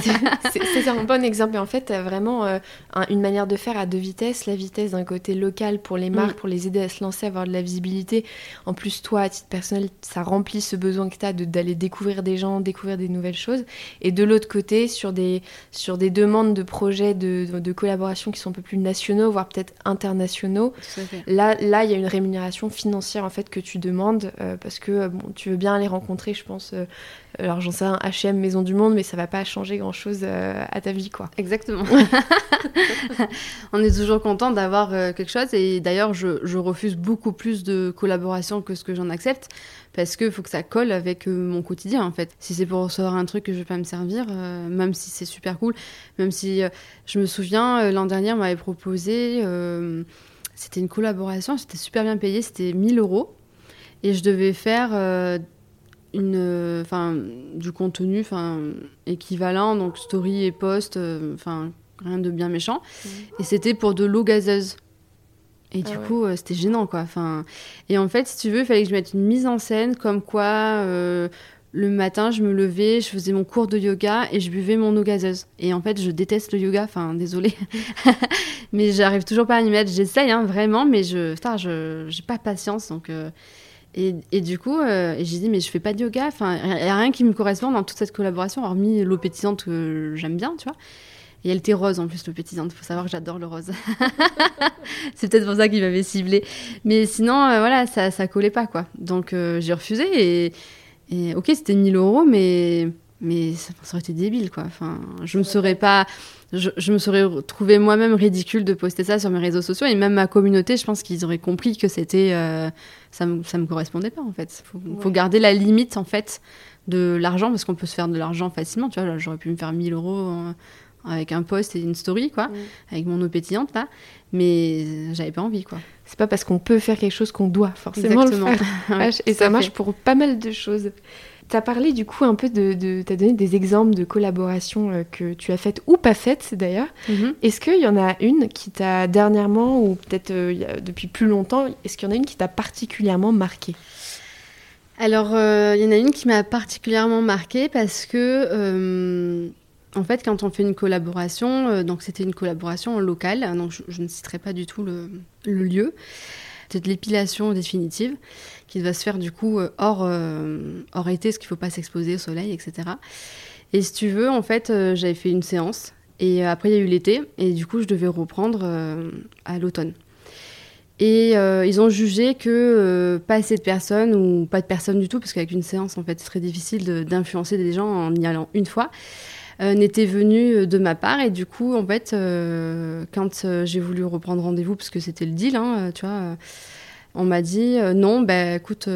C'est un bon exemple. Et en fait, t'as vraiment euh, un- une manière de faire à deux vitesses. La vitesse d'un côté local pour les marques, Mm. pour les aider à se lancer, avoir de la visibilité. En plus, toi, à titre personnel, ça remplit ce besoin que tu as d'aller découvrir des gens, découvrir des nouvelles choses. Et de l'autre côté, sur des, sur des demandes de projets de, de, de collaboration qui sont un peu plus nationaux, voire peut-être internationaux. Là, là, il y a une rémunération financière en fait que tu demandes euh, parce que euh, bon, tu veux bien les rencontrer, je pense. euh, alors j'en sais un H&M Maison du Monde, mais ça va pas changer grand chose à ta vie, quoi. Exactement. on est toujours content d'avoir euh, quelque chose et d'ailleurs je, je refuse beaucoup plus de collaborations que ce que j'en accepte parce qu'il faut que ça colle avec euh, mon quotidien en fait. Si c'est pour recevoir un truc que je vais pas me servir, euh, même si c'est super cool, même si euh, je me souviens euh, l'an dernier on m'avait proposé, euh, c'était une collaboration, c'était super bien payé, c'était 1000 euros et je devais faire euh, une, enfin, du contenu, enfin, équivalent, donc story et post, euh, enfin, rien de bien méchant. Et c'était pour de l'eau gazeuse. Et du Ah ouais. coup, euh, c'était gênant, quoi. Enfin, et en fait, si tu veux, il fallait que je mette une mise en scène comme quoi euh, le matin, je me levais, je faisais mon cours de yoga et je buvais mon eau gazeuse. Et en fait, je déteste le yoga, enfin, désolée. mais j'arrive toujours pas à m'y mettre. J'essaye, hein, vraiment, mais je, putain, je, j'ai pas patience, donc. euh, Et, du coup, euh, j'ai dit, mais je fais pas de yoga. Il n'y a rien qui me correspond dans toute cette collaboration, hormis l'eau pétillante que j'aime bien, tu vois. Et elle était rose en plus, l'eau pétillante. Il faut savoir que j'adore le rose. c'est peut-être pour ça qu'il m'avait ciblé. Mais sinon, euh, voilà, ça, ça collait pas, quoi. Donc, euh, j'ai refusé. Et, ok, c'était 1000 euros, mais, mais ça, ça aurait été débile, quoi. Enfin, je me serais pas je, je, me serais trouvé moi-même ridicule de poster ça sur mes réseaux sociaux et même ma communauté, je pense qu'ils auraient compris que c'était euh, ça, me, ça me correspondait pas en fait. Faut, ouais. faut garder la limite en fait de l'argent parce qu'on peut se faire de l'argent facilement. Tu vois, j'aurais pu me faire 1000 euros avec un post et une story quoi, ouais. avec mon eau pétillante là, mais j'avais pas envie quoi. C'est pas parce qu'on peut faire quelque chose qu'on doit forcément Exactement. le faire. Et ça marche pour pas mal de choses. Tu as parlé du coup un peu de. de tu as donné des exemples de collaborations euh, que tu as faites ou pas faites d'ailleurs. Mm -hmm. Est-ce qu'il y en a une qui t'a dernièrement ou peut-être euh, depuis plus longtemps, est-ce qu'il y en a une qui t'a particulièrement marqué? Alors, euh, il y en a une qui m'a particulièrement marqué parce que. euh, en fait, quand on fait une collaboration, donc c'était une collaboration locale, donc je, je, ne citerai pas du tout le, le lieu, c'était de l'épilation définitive qui va se faire du coup euh, hors, euh, hors été, parce qu'il ne faut pas s'exposer au soleil, etc. Et si tu veux, en fait, euh, j'avais fait une séance, et après il y a eu l'été, et du coup je devais reprendre à l'automne. Et ils ont jugé que pas assez de personnes ou pas de personnes du tout, parce qu'avec une séance, en fait, c'est très difficile d'influencer des gens en y allant une fois euh, n'était venu de ma part. Et du coup, en fait, quand j'ai voulu reprendre rendez-vous, parce que c'était le deal, hein, tu vois, on m'a dit non, ben écoute,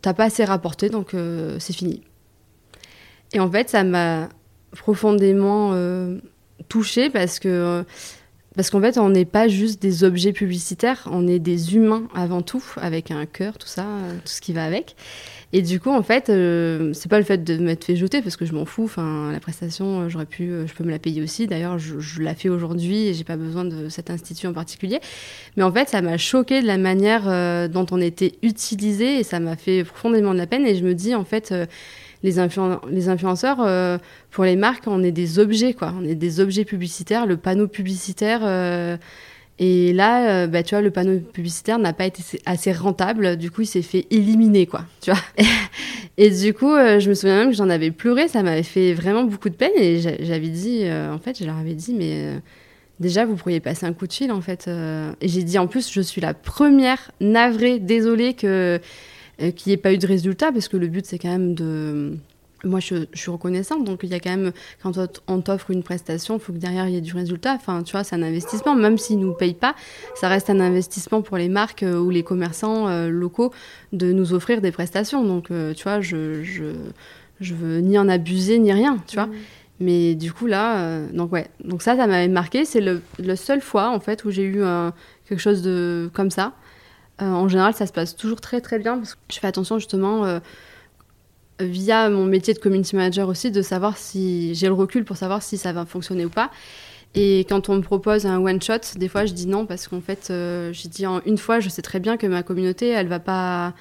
t'as pas assez rapporté, donc c'est fini. Et en fait, ça m'a profondément touchée parce que. Parce qu'en fait, on n'est pas juste des objets publicitaires, on est des humains avant tout, avec un cœur, tout ça, tout ce qui va avec. Et du coup, en fait, euh, c'est pas le fait de m'être fait jeter parce que je m'en fous. Enfin, la prestation, j'aurais pu, je peux me la payer aussi. D'ailleurs, je, la fais aujourd'hui et j'ai pas besoin de cet institut en particulier. Mais en fait, ça m'a choqué de la manière euh, dont on était utilisé et ça m'a fait profondément de la peine. Et je me dis, en fait, euh, les, influ les, influenceurs, euh, pour les marques, on est des objets, quoi. On est des objets publicitaires. Le panneau publicitaire. Euh, et là, euh, bah, tu vois, le panneau publicitaire n'a pas été assez rentable. Du coup, il s'est fait éliminer, quoi. Tu vois. et du coup, euh, je me souviens même que j'en avais pleuré. Ça m'avait fait vraiment beaucoup de peine. Et j'avais dit, euh, en fait, je leur avais dit, mais déjà, vous pourriez passer un coup de fil, en fait. et j'ai dit, en plus, je suis la première navrée, désolée que qu'il n'y ait pas eu de résultat, parce que le but, c'est quand même de moi, je, je, suis reconnaissante. Donc, il y a quand même, quand on t'offre une prestation, il faut que derrière, il y ait du résultat. Enfin, tu vois, c'est un investissement. Même s'ils ne nous payent pas, ça reste un investissement pour les marques euh, ou les commerçants euh, locaux de nous offrir des prestations. Donc, euh, tu vois, je, je, je veux ni en abuser, ni rien, tu vois. Mmh. Mais du coup, là, donc ouais. Donc ça, ça m'avait marqué. C'est le, le seule fois, en fait, où j'ai eu quelque chose de comme ça. En général, ça se passe toujours très, très bien. Parce que je fais attention, justement via mon métier de community manager aussi, de savoir si j'ai le recul pour savoir si ça va fonctionner ou pas. Et quand on me propose un one shot, des fois je dis non parce qu'en fait, euh, j'ai dit en une fois, je sais très bien que ma communauté, elle va pas,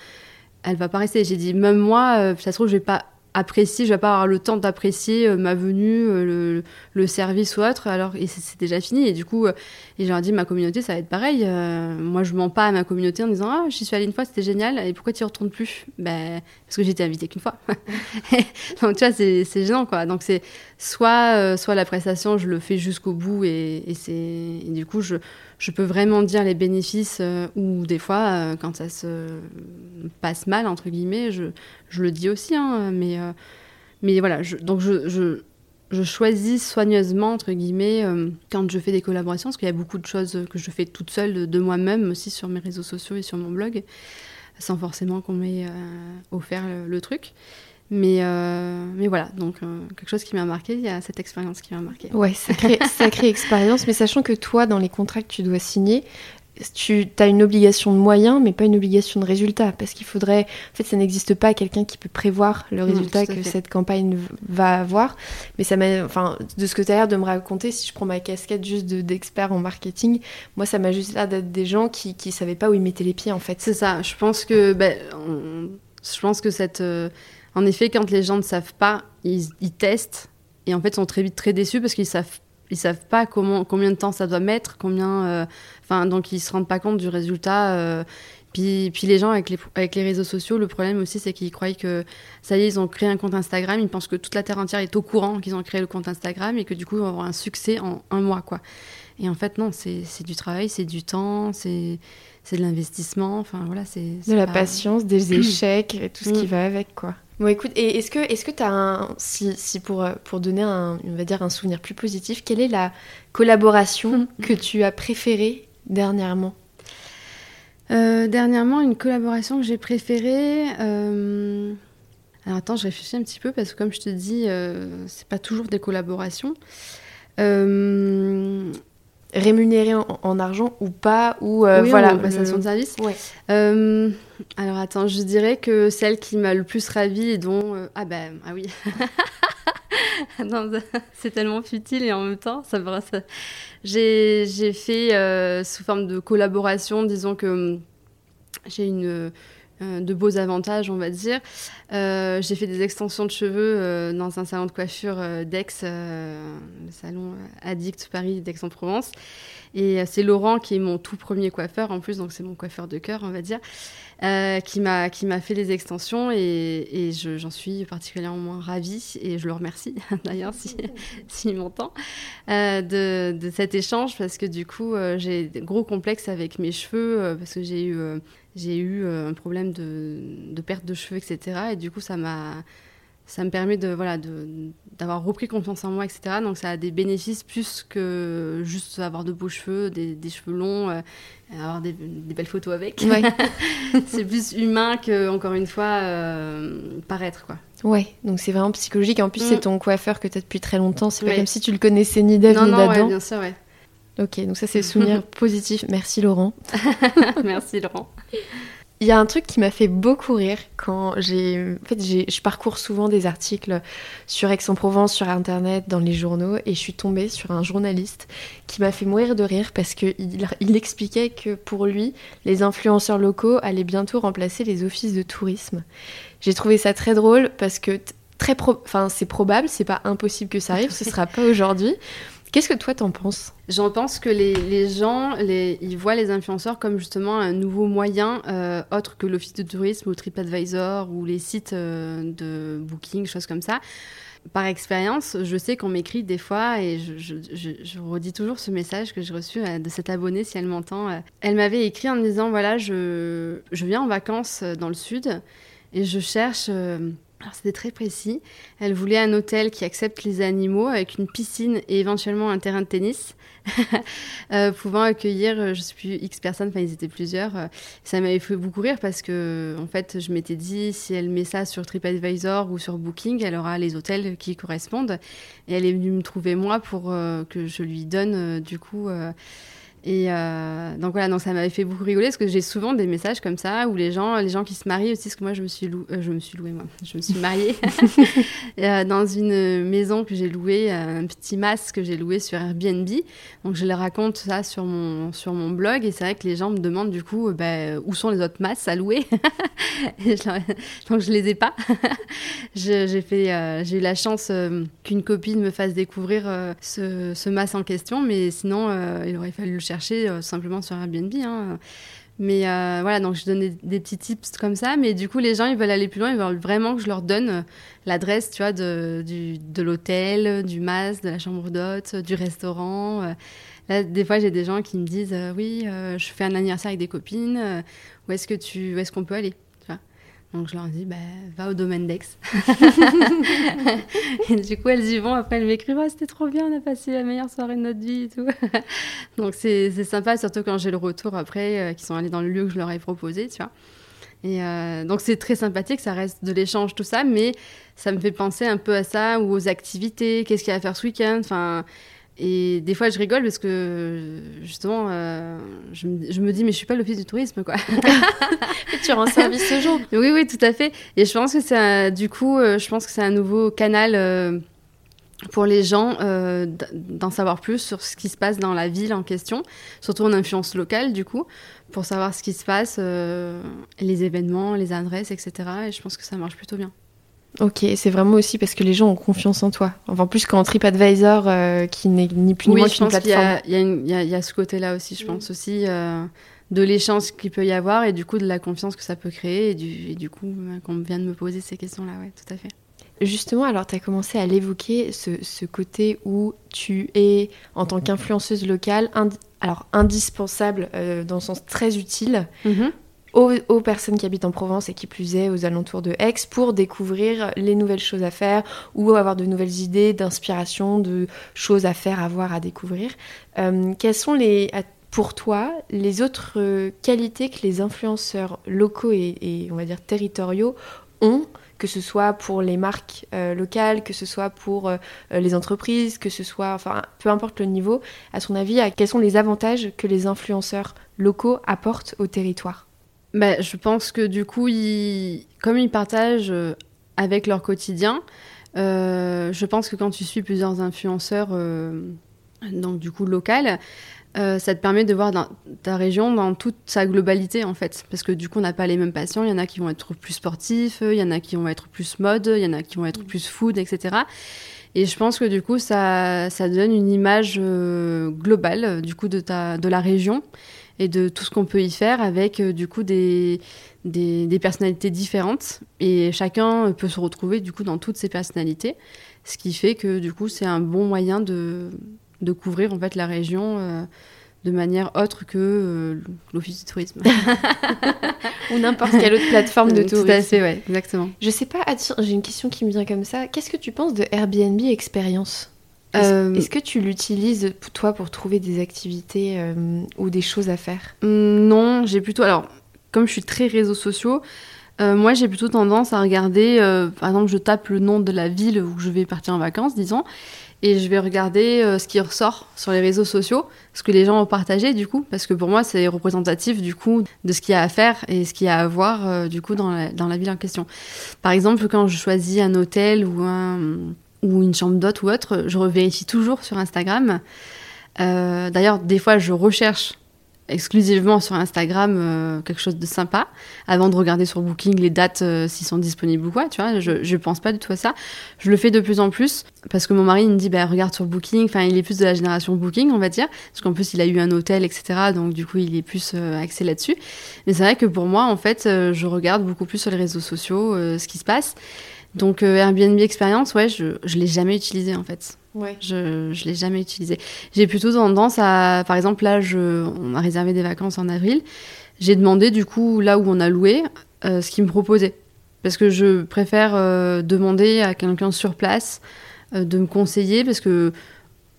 elle va pas rester. J'ai dit même moi, euh, ça se trouve, je vais pas apprécier, je vais pas avoir le temps d'apprécier euh, ma venue, le, le, service ou autre, alors et c'est déjà fini. Et du coup, euh, et je leur dis, ma communauté, ça va être pareil. Euh, moi, je mens pas à ma communauté en disant, ah, j'y suis allée une fois, c'était génial, et pourquoi tu y retournes plus? Ben, parce que j'étais invitée qu'une fois. Donc, tu vois, c'est gênant, quoi. Donc, c'est soit, euh, soit la prestation, je le fais jusqu'au bout, et, et c'est, du coup, je, je peux vraiment dire les bénéfices, ou des fois, quand ça se passe mal, entre guillemets, je, je le dis aussi, hein, mais, mais voilà, donc je, je, choisis soigneusement, entre guillemets, euh, quand je fais des collaborations, parce qu'il y a beaucoup de choses que je fais toute seule de, de moi-même, aussi sur mes réseaux sociaux et sur mon blog, sans forcément qu'on m'ait euh, offert le, le, truc. Mais, euh, mais voilà, donc quelque chose qui m'a marqué, il y a cette expérience qui m'a marqué. Ouais, sacrée, sacrée expérience, mais sachant que toi, dans les contrats que tu dois signer, tu as une obligation de moyens, mais pas une obligation de résultat. Parce qu'il faudrait. En fait, ça n'existe pas quelqu'un qui peut prévoir le résultat mmh, que cette campagne va avoir. Mais ça m'a. Enfin, de ce que tu as l'air de me raconter, si je prends ma casquette juste d'expert de, en marketing, moi, ça m'a juste l'air d'être des gens qui ne savaient pas où ils mettaient les pieds, en fait. C'est ça. Je pense que. Ben, on... Je pense que cette. Euh... En effet, quand les gens ne savent pas, ils, ils testent. Et en fait, ils sont très vite très déçus parce qu'ils savent ils savent pas comment combien de temps ça doit mettre combien enfin euh, donc ils se rendent pas compte du résultat euh, Puis, puis les gens avec les, avec les réseaux sociaux, le problème aussi, c'est qu'ils croient que ça y est, ils ont créé un compte Instagram, ils pensent que toute la terre entière est au courant qu'ils ont créé le compte Instagram et que du coup, ils vont avoir un succès en un mois, quoi. Et en fait, non, c'est du travail, c'est du temps, c'est de l'investissement, enfin voilà, c'est... De la patience, des échecs et tout ce qui mm. va avec, quoi. Bon, écoute, et est-ce que est-ce que tu as un si, si pour pour donner un on va dire un souvenir plus positif, quelle est la collaboration que tu as préférée dernièrement? Euh, Dernièrement, une collaboration que j'ai préférée. Euh, alors attends, je réfléchis un petit peu parce que comme je te dis, euh, c'est pas toujours des collaborations. Euh, rémunérée en, argent ou pas ou euh, voilà en prestation de service. Euh, alors attends je dirais que celle qui m'a le plus ravie et dont euh, ah ben ah oui. C'est tellement futile et en même temps ça me ça... j'ai j'ai fait sous forme de collaboration disons que j'ai une euh, de beaux avantages, on va dire. Euh, j'ai fait des extensions de cheveux euh, dans un salon de coiffure d'Aix, le salon Addict Paris d'Aix-en-Provence. Et c'est Laurent qui est mon tout premier coiffeur en plus, donc c'est mon coiffeur de cœur, on va dire, qui m'a qui m'a fait les extensions et, et j'en suis particulièrement ravie et je le remercie d'ailleurs s'il si, m'entend de, de, cet échange parce que du coup j'ai des gros complexes avec mes cheveux parce que j'ai eu j'ai eu euh, un problème de, perte de cheveux, etc. Et du coup, ça m'a ça me permet de voilà d'avoir repris confiance en moi etc donc ça a des bénéfices plus que juste avoir de beaux cheveux des, cheveux longs euh, avoir des, belles photos avec. C'est plus humain que encore une fois euh, paraître quoi. Ouais. Donc c'est vraiment psychologique. En plus c'est mm. ton coiffeur que tu as depuis très longtemps. C'est pas comme si tu le connaissais ni d'Ève ni d'Adam. bien sûr ouais Ok, donc ça c'est le souvenir positif. Merci Laurent. Merci Laurent. Il y a un truc qui m'a fait beaucoup rire quand j'ai. En fait, je parcours souvent des articles sur Aix-en-Provence, sur Internet, dans les journaux, et je suis tombée sur un journaliste qui m'a fait mourir de rire parce qu'il il expliquait que pour lui, les influenceurs locaux allaient bientôt remplacer les offices de tourisme. J'ai trouvé ça très drôle parce que très enfin, c'est probable, c'est pas impossible que ça arrive, ce sera pas aujourd'hui. Qu'est-ce que toi t'en penses J'en pense que les, gens, ils voient les influenceurs comme justement un nouveau moyen euh, autre que l'office de tourisme ou TripAdvisor ou les sites euh, de booking, choses comme ça. Par expérience, je sais qu'on m'écrit des fois et je, redis toujours ce message que j'ai reçu euh, de cette abonnée si elle m'entend. Elle m'avait écrit en me disant voilà, je viens en vacances dans le sud et je cherche alors c'était très précis. Elle voulait un hôtel qui accepte les animaux avec une piscine et éventuellement un terrain de tennis, euh, pouvant accueillir, euh, je sais plus, X personnes, enfin ils étaient plusieurs. Euh, ça m'avait fait beaucoup rire parce que, en fait, je m'étais dit, si elle met ça sur TripAdvisor ou sur Booking, elle aura les hôtels qui correspondent. Et elle est venue me trouver moi pour que je lui donne, du coup et euh, donc voilà, donc ça m'avait fait beaucoup rigoler parce que j'ai souvent des messages comme ça où les gens, les gens qui se marient aussi, parce que moi je me suis, euh, je me suis louée, moi, je me suis mariée euh, dans une maison que j'ai louée, un petit masque que j'ai loué sur Airbnb. Donc je les raconte ça sur mon, sur mon blog et c'est vrai que les gens me demandent du coup bah, où sont les autres masques à louer? donc je les ai pas. j'ai fait, j'ai eu la chance qu'une copine me fasse découvrir ce, ce masque en question, mais sinon il aurait fallu le chercher euh, simplement sur Airbnb. Hein. Mais euh, voilà, donc je donne des, petits tips comme ça. Mais du coup, les gens, ils veulent aller plus loin. Ils veulent vraiment que je leur donne euh, l'adresse, tu vois, de, l'hôtel, du mas, de la chambre d'hôte, du restaurant. Là, des fois, j'ai des gens qui me disent Oui, je fais un anniversaire avec des copines. où est-ce que où est-ce qu'on peut aller? Donc je leur dis, bah, va au domaine d'Aix. et du coup, elles y vont. Après, elles m'écrivent, oh, c'était trop bien, on a passé la meilleure soirée de notre vie et tout. Donc c'est sympa, surtout quand j'ai le retour après, euh, qui sont allés dans le lieu que je leur ai proposé, tu vois. Et euh, donc c'est très sympathique, ça reste de l'échange, tout ça, mais ça me fait penser un peu à ça ou aux activités, qu'est-ce qu'il y a à faire ce week-end? Enfin, et des fois, je rigole parce que justement, euh, je, me, dis, mais je suis pas l'office du tourisme, quoi. tu rends service aux gens. Oui, oui, tout à fait. Et je pense que c'est du coup, euh, je pense que c'est un nouveau canal euh, pour les gens d'en savoir plus sur ce qui se passe dans la ville en question, surtout en influence locale, du coup, pour savoir ce qui se passe, les événements, les adresses, etc. Et je pense que ça marche plutôt bien. Ok, c'est vraiment aussi parce que les gens ont confiance en toi. Enfin, plus qu'en TripAdvisor, euh, qui n'est ni plus ni moins qu'une plateforme. Il y, y, a ce côté-là aussi, je pense aussi. Euh, de l'échange qu'il peut y avoir et du coup de la confiance que ça peut créer et du, et du coup qu'on vient de me poser ces questions-là, ouais, tout à fait. Justement, alors tu as commencé à l'évoquer, ce, côté où tu es, en tant qu'influenceuse locale, alors indispensable euh, dans le sens très utile mm-hmm. Aux, personnes qui habitent en Provence et qui plus est aux alentours de Aix pour découvrir les nouvelles choses à faire ou avoir de nouvelles idées, d'inspiration, de choses à faire, à voir, à découvrir. Euh, quelles sont les, pour toi les autres euh, qualités que les influenceurs locaux et on va dire territoriaux ont que ce soit pour les marques euh, locales, que ce soit pour les entreprises, que ce soit, enfin, peu importe le niveau, à son avis, quels sont les avantages que les influenceurs locaux apportent au territoire? Bah, Je pense que du coup, comme ils partagent avec leur quotidien, je pense que quand tu suis plusieurs influenceurs, donc du coup local, euh, ça te permet de voir ta région dans toute sa globalité en fait. Parce que du coup, on n'a pas les mêmes patients. Il y en a qui vont être plus sportifs, il y en a qui vont être plus mode, il y en a qui vont être plus food, etc. Et je pense que du coup, ça, ça donne une image euh, globale du coup de, ta, de la région et de tout ce qu'on peut y faire avec euh, du coup des, des, des, personnalités différentes. Et chacun peut se retrouver du coup dans toutes ces personnalités. Ce qui fait que du coup, c'est un bon moyen de de couvrir en fait la région euh, de manière autre que euh, l'office du tourisme ou n'importe quelle autre plateforme de tourisme. Tout à fait, ouais, exactement. Je sais pas, j'ai une question qui me vient comme ça. Qu'est-ce que tu penses de Airbnb Experience? Est-ce euh, que tu l'utilises toi pour trouver des activités ou des choses à faire? Hum, Non, j'ai plutôt alors comme je suis très réseaux sociaux. moi, j'ai plutôt tendance à regarder, par exemple, je tape le nom de la ville où je vais partir en vacances, disons, et je vais regarder euh, ce qui ressort sur les réseaux sociaux, ce que les gens ont partagé du coup, parce que pour moi c'est représentatif du coup de ce qu'il y a à faire et ce qu'il y a à voir euh, du coup dans la, dans la ville en question. Par exemple, quand je choisis un hôtel ou, un, ou une chambre d'hôte ou autre, je revérifie toujours sur Instagram. Euh, D'ailleurs, des fois, je recherche exclusivement sur Instagram euh, quelque chose de sympa avant de regarder sur Booking les dates euh, s'ils sont disponibles ou quoi tu vois. Je, je pense pas du tout à ça. Je le fais de plus en plus parce que mon mari me dit bah regarde sur Booking. Enfin il est plus de la génération Booking on va dire parce qu'en plus il a eu un hôtel etc donc du coup il est plus axé là-dessus. Mais c'est vrai que pour moi en fait je regarde beaucoup plus sur les réseaux sociaux ce qui se passe donc Airbnb expérience ouais je je l'ai jamais utilisé en fait je ne l'ai jamais utilisé. J'ai plutôt tendance à, par exemple, là, je, on a réservé des vacances en avril. J'ai demandé, du coup, là où on a loué, euh, ce qu'ils me proposaient. Parce que je préfère euh, demander à quelqu'un sur place euh, de me conseiller, parce que,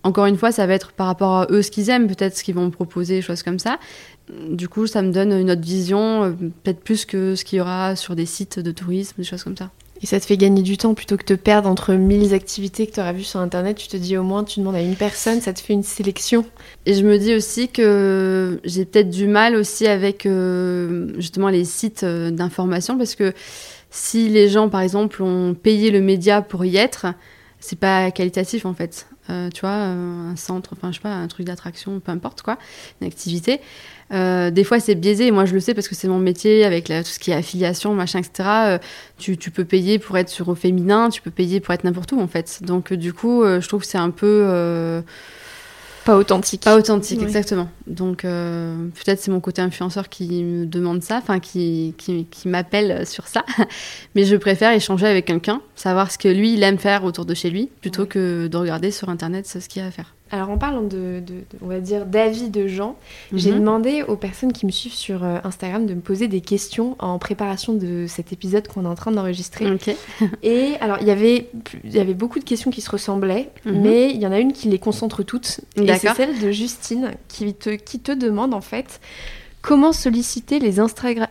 encore une fois, ça va être par rapport à eux ce qu'ils aiment, peut-être ce qu'ils vont me proposer, des choses comme ça. Du coup, ça me donne une autre vision, peut-être plus que ce qu'il y aura sur des sites de tourisme, des choses comme ça. Et ça te fait gagner du temps plutôt que de perdre entre mille activités que tu auras vues sur Internet. Tu te dis au moins, tu demandes à une personne, ça te fait une sélection. Et je me dis aussi que j'ai peut-être du mal aussi avec euh, justement les sites euh, d'information parce que si les gens, par exemple, ont payé le média pour y être, c'est pas qualitatif en fait. Euh, tu vois, un centre, enfin je sais pas, un truc d'attraction, peu importe quoi, une activité. Euh, des fois, c'est biaisé. Moi, je le sais parce que c'est mon métier avec tout ce qui est affiliation, machin, etc. Euh, tu, tu, peux payer pour être sur au féminin, tu peux payer pour être n'importe où, en fait. Donc, du coup, je trouve que c'est un peu pas authentique. Pas authentique, exactement. Donc euh, peut-être c'est mon côté influenceur qui me demande ça, enfin qui, qui, qui m'appelle sur ça. Mais je préfère échanger avec quelqu'un, savoir ce que lui, il aime faire autour de chez lui, plutôt que de regarder sur Internet ce qu'il y a à faire. Alors en parlant de, on va dire d'avis de gens, j'ai mhm. demandé aux personnes qui me suivent sur euh, Instagram de me poser des questions en préparation de cet épisode qu'on est en train d'enregistrer. Et alors il y avait il y avait beaucoup de questions qui se ressemblaient, mhm. mais il y en a une qui les concentre toutes. Et c'est celle de Justine qui te qui te demande en fait comment solliciter les,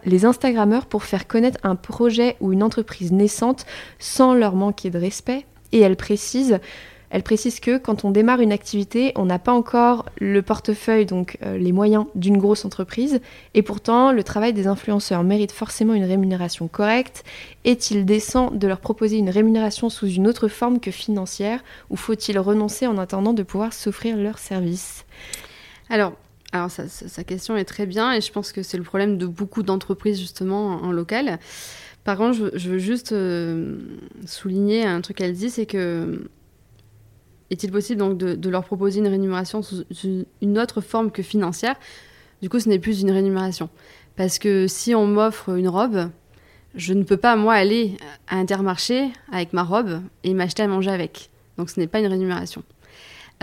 les Instagrammeurs pour faire connaître un projet ou une entreprise naissante sans leur manquer de respect. Et elle précise elle précise que quand on démarre une activité, on n'a pas encore le portefeuille, donc euh, les moyens d'une grosse entreprise, et pourtant le travail des influenceurs mérite forcément une rémunération correcte. Est-il décent de leur proposer une rémunération sous une autre forme que financière, ou faut-il renoncer en attendant de pouvoir s'offrir leurs services? Alors, alors sa, question est très bien, et je pense que c'est le problème de beaucoup d'entreprises justement en, local. Par contre, je, veux juste euh, souligner un truc qu'elle dit, c'est que est-il possible donc de, leur proposer une rémunération sous une autre forme que financière? Du coup, ce n'est plus une rémunération. Parce que si on m'offre une robe, je ne peux pas, moi, aller à Intermarché avec ma robe et m'acheter à manger avec. Donc, ce n'est pas une rémunération.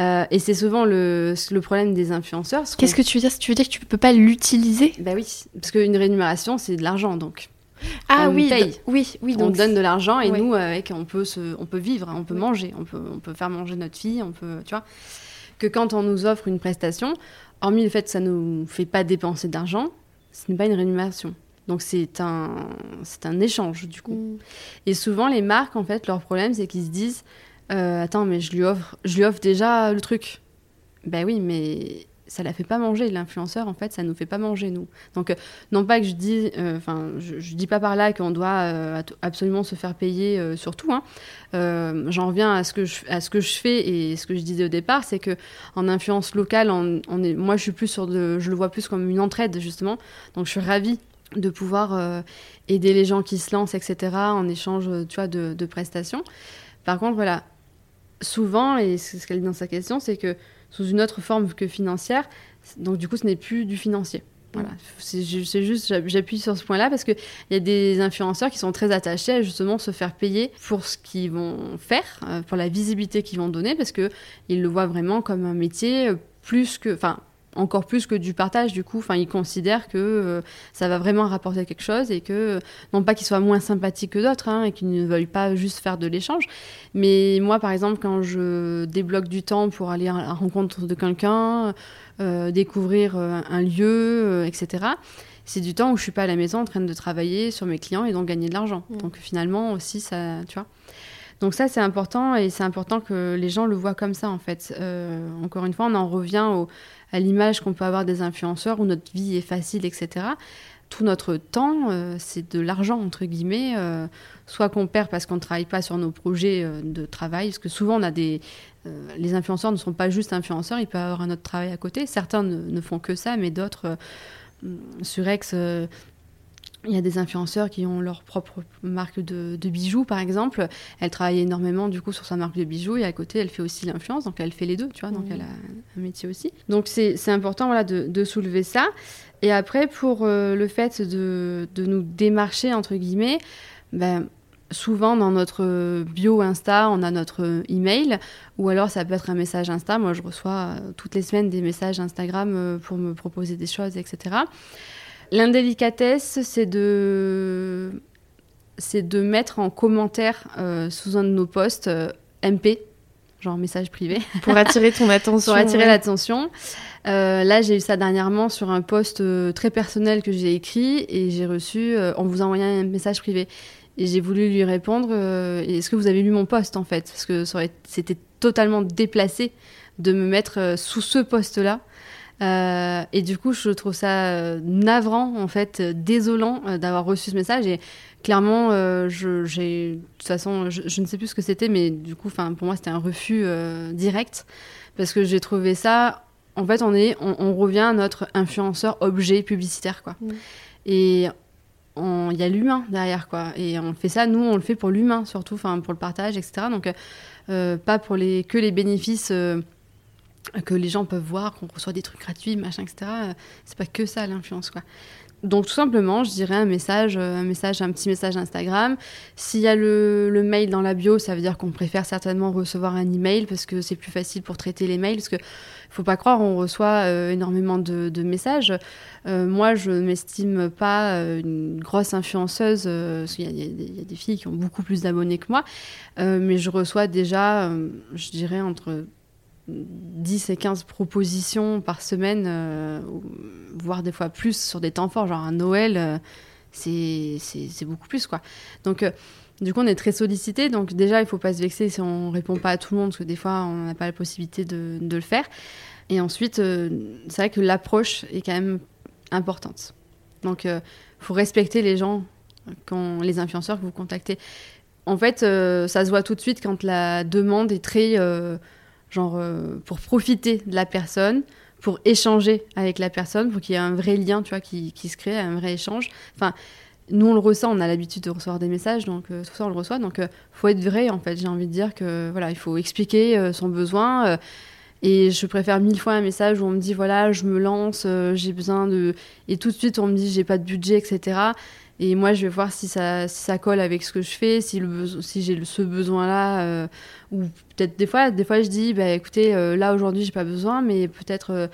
Euh, et c'est souvent le, le, problème des influenceurs. Qu'est-ce que tu veux dire? Tu veux dire que tu ne peux pas l'utiliser? Bah oui, parce qu'une rémunération, c'est de l'argent, donc. Ah oui, oui, oui. Donc on donne de l'argent et nous, avec, on peut, se, on peut vivre, on peut manger, on peut, on peut faire manger notre fille, on peut, tu vois. Que quand on nous offre une prestation, hormis le fait que ça ne nous fait pas dépenser d'argent, ce n'est pas une rémunération. Donc c'est un, c'est un échange du coup. Mm. Et souvent les marques, en fait, leur problème, c'est qu'ils se disent, euh, attends, mais je lui offre, je lui offre déjà le truc. Ben oui, mais ça la fait pas manger. L'influenceur, en fait, ça nous fait pas manger, nous. Donc, euh, non pas que je dis, euh, enfin, je, dis pas par là qu'on doit euh, absolument se faire payer sur tout. Hein. J'en reviens à ce, que je, à ce que je fais et ce que je disais au départ, c'est que en influence locale, on, est, moi, je suis plus sur de, je le vois plus comme une entraide, justement. Donc, je suis ravie de pouvoir aider les gens qui se lancent, etc., en échange, tu vois, de, de prestations. Par contre, voilà, souvent, et c'est ce qu'elle dit dans sa question, c'est que sous une autre forme que financière. Donc du coup, ce n'est plus du financier. Voilà, c'est juste, j'appuie sur ce point-là parce qu'il y a des influenceurs qui sont très attachés à justement se faire payer pour ce qu'ils vont faire, euh, pour la visibilité qu'ils vont donner, parce qu'ils le voient vraiment comme un métier plus que, enfin, encore plus que du partage du coup. Enfin ils considèrent que euh, ça va vraiment rapporter quelque chose et que non pas qu'ils soient moins sympathiques que d'autres hein, et qu'ils ne veulent pas juste faire de l'échange. Mais moi par exemple quand je débloque du temps pour aller à la rencontre de quelqu'un euh, découvrir euh, un lieu etc c'est du temps où je suis pas à la maison en train de travailler sur mes clients et donc gagner de l'argent. Mmh. donc finalement aussi ça tu vois donc ça, c'est important et c'est important que les gens le voient comme ça, en fait. encore une fois, on en revient à l'image qu'on peut avoir des influenceurs où notre vie est facile, etc. Tout notre temps, euh, c'est de l'argent, entre guillemets, euh, soit qu'on perd parce qu'on ne travaille pas sur nos projets euh, de travail, parce que souvent on a des... les influenceurs ne sont pas juste influenceurs, ils peuvent avoir un autre travail à côté. Certains ne, font que ça, mais d'autres, sur X, il y a des influenceurs qui ont leur propre marque de, bijoux, par exemple. Elle travaille énormément, du coup, sur sa marque de bijoux et à côté, elle fait aussi l'influence. Donc, elle fait les deux, tu vois. Donc, elle a un métier aussi. Donc, c'est important, voilà, de, soulever ça. Et après, pour euh, le fait de, nous démarcher, entre guillemets, ben, souvent dans notre bio Insta, on a notre email, ou alors ça peut être un message Insta. Moi, je reçois euh, toutes les semaines des messages Instagram euh, pour me proposer des choses, etc. L'indélicatesse, c'est de c'est de mettre en commentaire euh, sous un de nos posts euh, MP, genre message privé. Pour attirer ton attention. Pour attirer l'attention. Euh, là, j'ai eu ça dernièrement sur un post très personnel que j'ai écrit et j'ai reçu, on vous a envoyé un message privé. Et j'ai voulu lui répondre, est-ce que vous avez lu mon post en fait? Parce que c'était totalement déplacé de me mettre sous ce post-là. Euh, et du coup, je trouve ça euh, navrant, en fait, désolant euh, d'avoir reçu ce message. Et clairement, je, j'ai, de toute façon, je, ne sais plus ce que c'était, mais du coup, pour moi, c'était un refus direct. Parce que j'ai trouvé ça. En fait, on, est, on, revient à notre influenceur objet publicitaire, quoi. Mm. Et il y a l'humain derrière, quoi. Et on fait ça, nous, on le fait pour l'humain, surtout, enfin, pour le partage, etc. Donc, pas pour les, que les bénéfices que les gens peuvent voir, qu'on reçoit des trucs gratuits, machin, etc. C'est pas que ça l'influence, quoi. Donc tout simplement, je dirais un message, euh, un message, un petit message Instagram. S'il y a le, mail dans la bio, ça veut dire qu'on préfère certainement recevoir un email parce que c'est plus facile pour traiter les mails. Parce que faut pas croire, on reçoit euh, énormément de, messages. Euh, moi, je m'estime pas une grosse influenceuse. parce y, y, a des filles qui ont beaucoup plus d'abonnés que moi, mais je reçois déjà, je dirais entre 10 et 15 propositions par semaine, euh, voire des fois plus sur des temps forts, genre un Noël, euh, c'est beaucoup plus quoi. Donc euh, du coup on est très sollicité, donc déjà il faut pas se vexer si on répond pas à tout le monde, parce que des fois on n'a pas la possibilité de, de, le faire. Et ensuite, c'est vrai que l'approche est quand même importante. Donc il faut respecter les gens, quand, les influenceurs que vous contactez. En fait, ça se voit tout de suite quand la demande est très genre euh, pour profiter de la personne, pour échanger avec la personne, pour qu'il y ait un vrai lien, tu vois, qui, qui, se crée, un vrai échange. Enfin, nous on le ressent, on a l'habitude de recevoir des messages, donc euh, tout ça on le reçoit, donc euh, faut être vrai en fait. J'ai envie de dire que voilà, il faut expliquer son besoin Et je préfère mille fois un message où on me dit voilà, je me lance, j'ai besoin de. Et tout de suite, on me dit j'ai pas de budget, etc. Et moi, je vais voir si ça, ça colle avec ce que je fais, si, le, si j'ai ce besoin-là. ou peut-être des fois, des fois, je dis bah, écoutez, là aujourd'hui, j'ai pas besoin, mais peut-être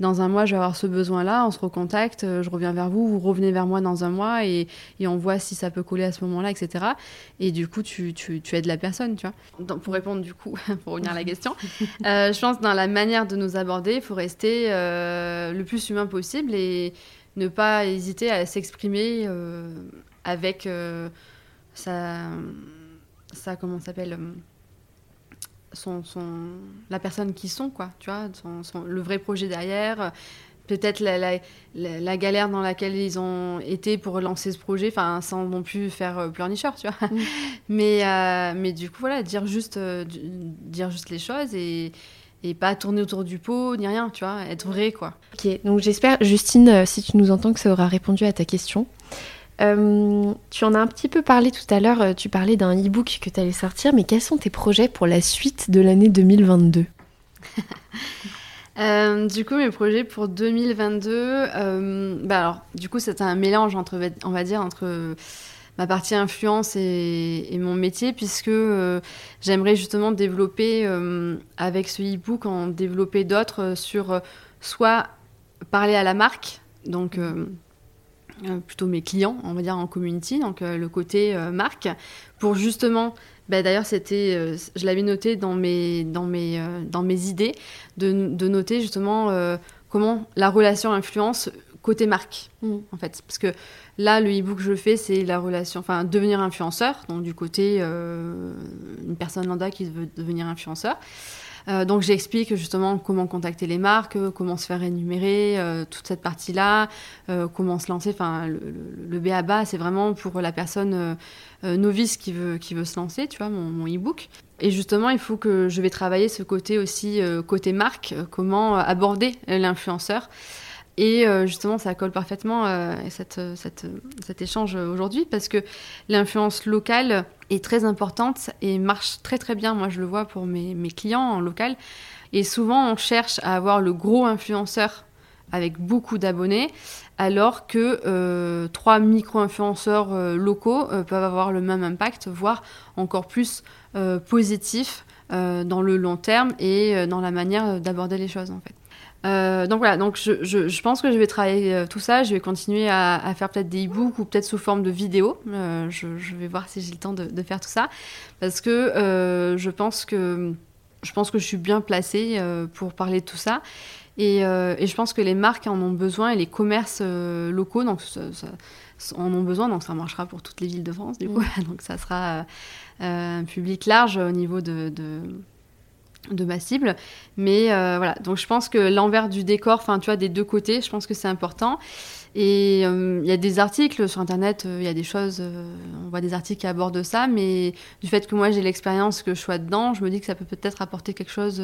dans un mois, je vais avoir ce besoin-là, on se recontacte, euh, je reviens vers vous, vous revenez vers moi dans un mois et, et on voit si ça peut coller à ce moment-là, etc. Et du coup, tu, tu, tu, aides la personne, tu vois. pour répondre, du coup, pour revenir à la question, euh, je pense que dans la manière de nous aborder, il faut rester euh, le plus humain possible et ne pas hésiter à s'exprimer avec sa, sa. Comment s'appelle son, la personne qui sont, quoi, tu vois, le vrai projet derrière, peut-être la, la, galère dans laquelle ils ont été pour lancer ce projet, enfin, sans non plus faire euh, pleurnicheur, tu vois. Mm. mais, euh, mais du coup, voilà, dire juste, euh, dire juste les choses et, et pas tourner autour du pot, ni rien, tu vois, être vrai, quoi. Ok, donc j'espère, Justine, si tu nous entends, que ça aura répondu à ta question. Euh, tu en as un petit peu parlé tout à l'heure, euh, tu parlais d'un e-book que tu allais sortir, mais quels sont tes projets pour la suite de l'année 2022 euh, du coup, mes projets pour 2022, bah alors, du coup, c'est un mélange entre, on va dire, entre ma partie influence et, mon métier, puisque j'aimerais justement développer, avec ce e-book, en développer d'autres sur soit parler à la marque, donc euh, plutôt mes clients, on va dire en community, donc euh, le côté euh, marque, pour justement, bah, d'ailleurs c'était, je l'avais noté dans mes, dans mes, dans mes idées, de noter justement comment la relation influence côté marque, mm. en fait. Parce que là, le e-book que je fais, c'est la relation, enfin, devenir influenceur, donc du côté une personne lambda qui veut devenir influenceur. Euh, donc j'explique justement comment contacter les marques, comment se faire énumérer, euh, toute cette partie-là, euh, comment se lancer. Enfin, le, le, BABA, c'est vraiment pour la personne novice qui veut, qui veut se lancer, tu vois, mon, mon e-book. Et justement, il faut que je vais travailler ce côté aussi, côté marque, comment aborder l'influenceur. Et justement, ça colle parfaitement cette, cette, cet échange aujourd'hui parce que l'influence locale, est très importante et marche très très bien. Moi, je le vois pour mes, clients en local. Et souvent, on cherche à avoir le gros influenceur avec beaucoup d'abonnés, alors que euh, trois micro-influenceurs euh, locaux euh, peuvent avoir le même impact, voire encore plus positif dans le long terme et dans la manière d'aborder les choses en fait. Euh, donc voilà, donc je, je, pense que je vais travailler euh, tout ça. Je vais continuer à, à faire peut-être des e-books ou peut-être sous forme de vidéos. Euh, je, je, vais voir si j'ai le temps de, de, faire tout ça parce que je pense que je pense que je suis bien placée pour parler de tout ça. Et, et, je pense que les marques en ont besoin et les commerces locaux donc, ça, en ont besoin. Donc ça marchera pour toutes les villes de France du coup. Mm. donc ça sera un public large au niveau de, de de ma cible. Mais euh, voilà, donc je pense que l'envers du décor, enfin tu vois, des deux côtés, je pense que c'est important. Et euh, il y a des articles sur Internet, euh, il y a des choses, on voit des articles qui abordent ça, mais du fait que moi j'ai l'expérience, que je sois dedans, je me dis que ça peut peut-être apporter quelque chose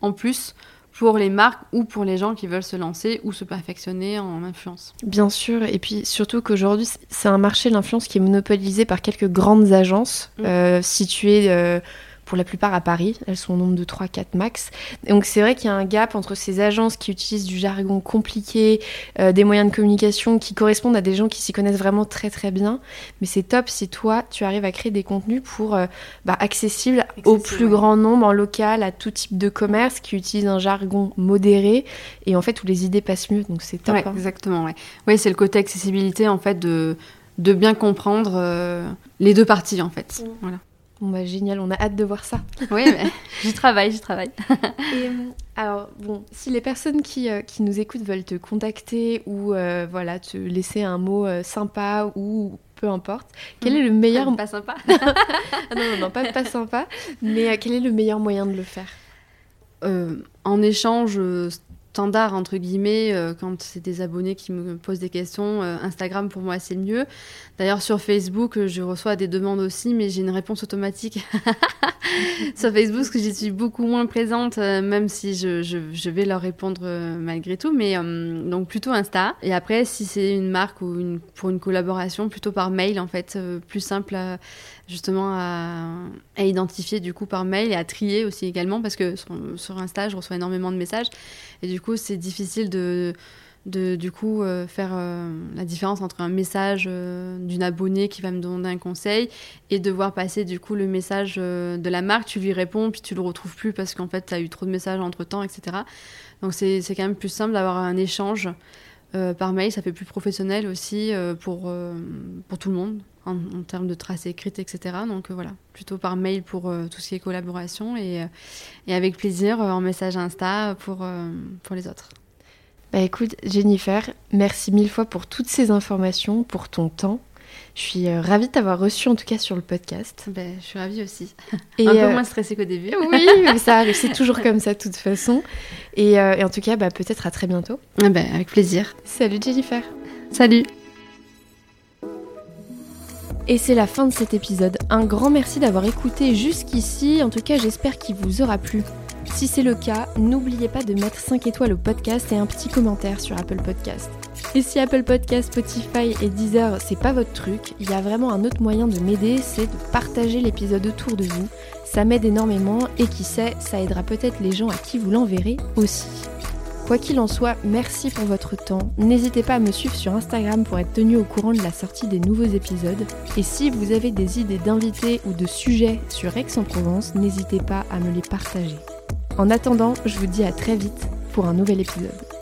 en plus pour les marques ou pour les gens qui veulent se lancer ou se perfectionner en influence. Bien sûr, et puis surtout qu'aujourd'hui, c'est un marché, l'influence, qui est monopolisé par quelques grandes agences mmh. situées pour la plupart à Paris. Elles sont au nombre de 3-4 max. Donc c'est vrai qu'il y a un gap entre ces agences qui utilisent du jargon compliqué, euh, des moyens de communication qui correspondent à des gens qui s'y connaissent vraiment très très bien. Mais c'est top si toi, tu arrives à créer des contenus pour euh, bah, accessibles au plus grand nombre, en local, à tout type de commerce, qui utilisent un jargon modéré et en fait où les idées passent mieux. Donc c'est top. Ouais, hein. Exactement, ouais. Oui, c'est le côté accessibilité en fait de, de bien comprendre euh, les deux parties en fait. Mm. Voilà. Bon bah génial, on a hâte de voir ça. Oui, j'y travaille, j'y travaille. Et, euh, alors bon, si les personnes qui, euh, qui, nous écoutent veulent te contacter ou euh, voilà te laisser un mot sympa ou peu importe, quel est le meilleur pas sympa ah, Non non non, pas, pas sympa, mais quel est le meilleur moyen de le faire? En échange standard entre guillemets euh, quand c'est des abonnés qui me posent des questions. Euh, Instagram pour moi c'est le mieux. D'ailleurs sur Facebook je reçois des demandes aussi, mais j'ai une réponse automatique sur Facebook parce que j'y suis beaucoup moins présente, même si je, je, vais leur répondre malgré tout. Mais donc plutôt Insta. Et après si c'est une marque ou pour une collaboration, plutôt par mail en fait, plus simple justement à, identifier du coup par mail et à trier aussi également parce que sur, sur Insta je reçois énormément de messages et du coup, c'est difficile de, du coup euh, faire euh, la différence entre un message euh, d'une abonnée qui va me demander un conseil et de voir passer du coup le message de la marque, tu lui réponds puis tu le retrouves plus parce qu'en fait tu as eu trop de messages entre temps, etc. Donc c'est quand même plus simple d'avoir un échange par mail, ça fait plus professionnel aussi pour, pour tout le monde en, termes de traces écrites, etc. Donc voilà, plutôt par mail pour tout ce qui est collaboration et, et avec plaisir en message Insta pour, pour les autres. Bah écoute, Jennifer, merci mille fois pour toutes ces informations, pour ton temps. Je suis euh, ravie de t'avoir reçu en tout cas sur le podcast. Ben, je suis ravie aussi. Et Un peu euh, moins stressée qu'au début. Oui, mais ça arrive, c'est toujours comme ça de toute façon. Et, euh, et en tout cas, bah, peut-être à très bientôt. Ah ben, avec plaisir. Salut Jennifer. Salut. Et c'est la fin de cet épisode. Un grand merci d'avoir écouté jusqu'ici. En tout cas, j'espère qu'il vous aura plu. Si c'est le cas, n'oubliez pas de mettre 5 étoiles au podcast et un petit commentaire sur Apple Podcast. Et si Apple Podcast, Spotify et Deezer, c'est pas votre truc, il y a vraiment un autre moyen de m'aider, c'est de partager l'épisode autour de vous. Ça m'aide énormément et qui sait, ça aidera peut-être les gens à qui vous l'enverrez aussi. Quoi qu'il en soit, merci pour votre temps. N'hésitez pas à me suivre sur Instagram pour être tenu au courant de la sortie des nouveaux épisodes. Et si vous avez des idées d'invités ou de sujets sur Aix-en-Provence, n'hésitez pas à me les partager. En attendant, je vous dis à très vite pour un nouvel épisode.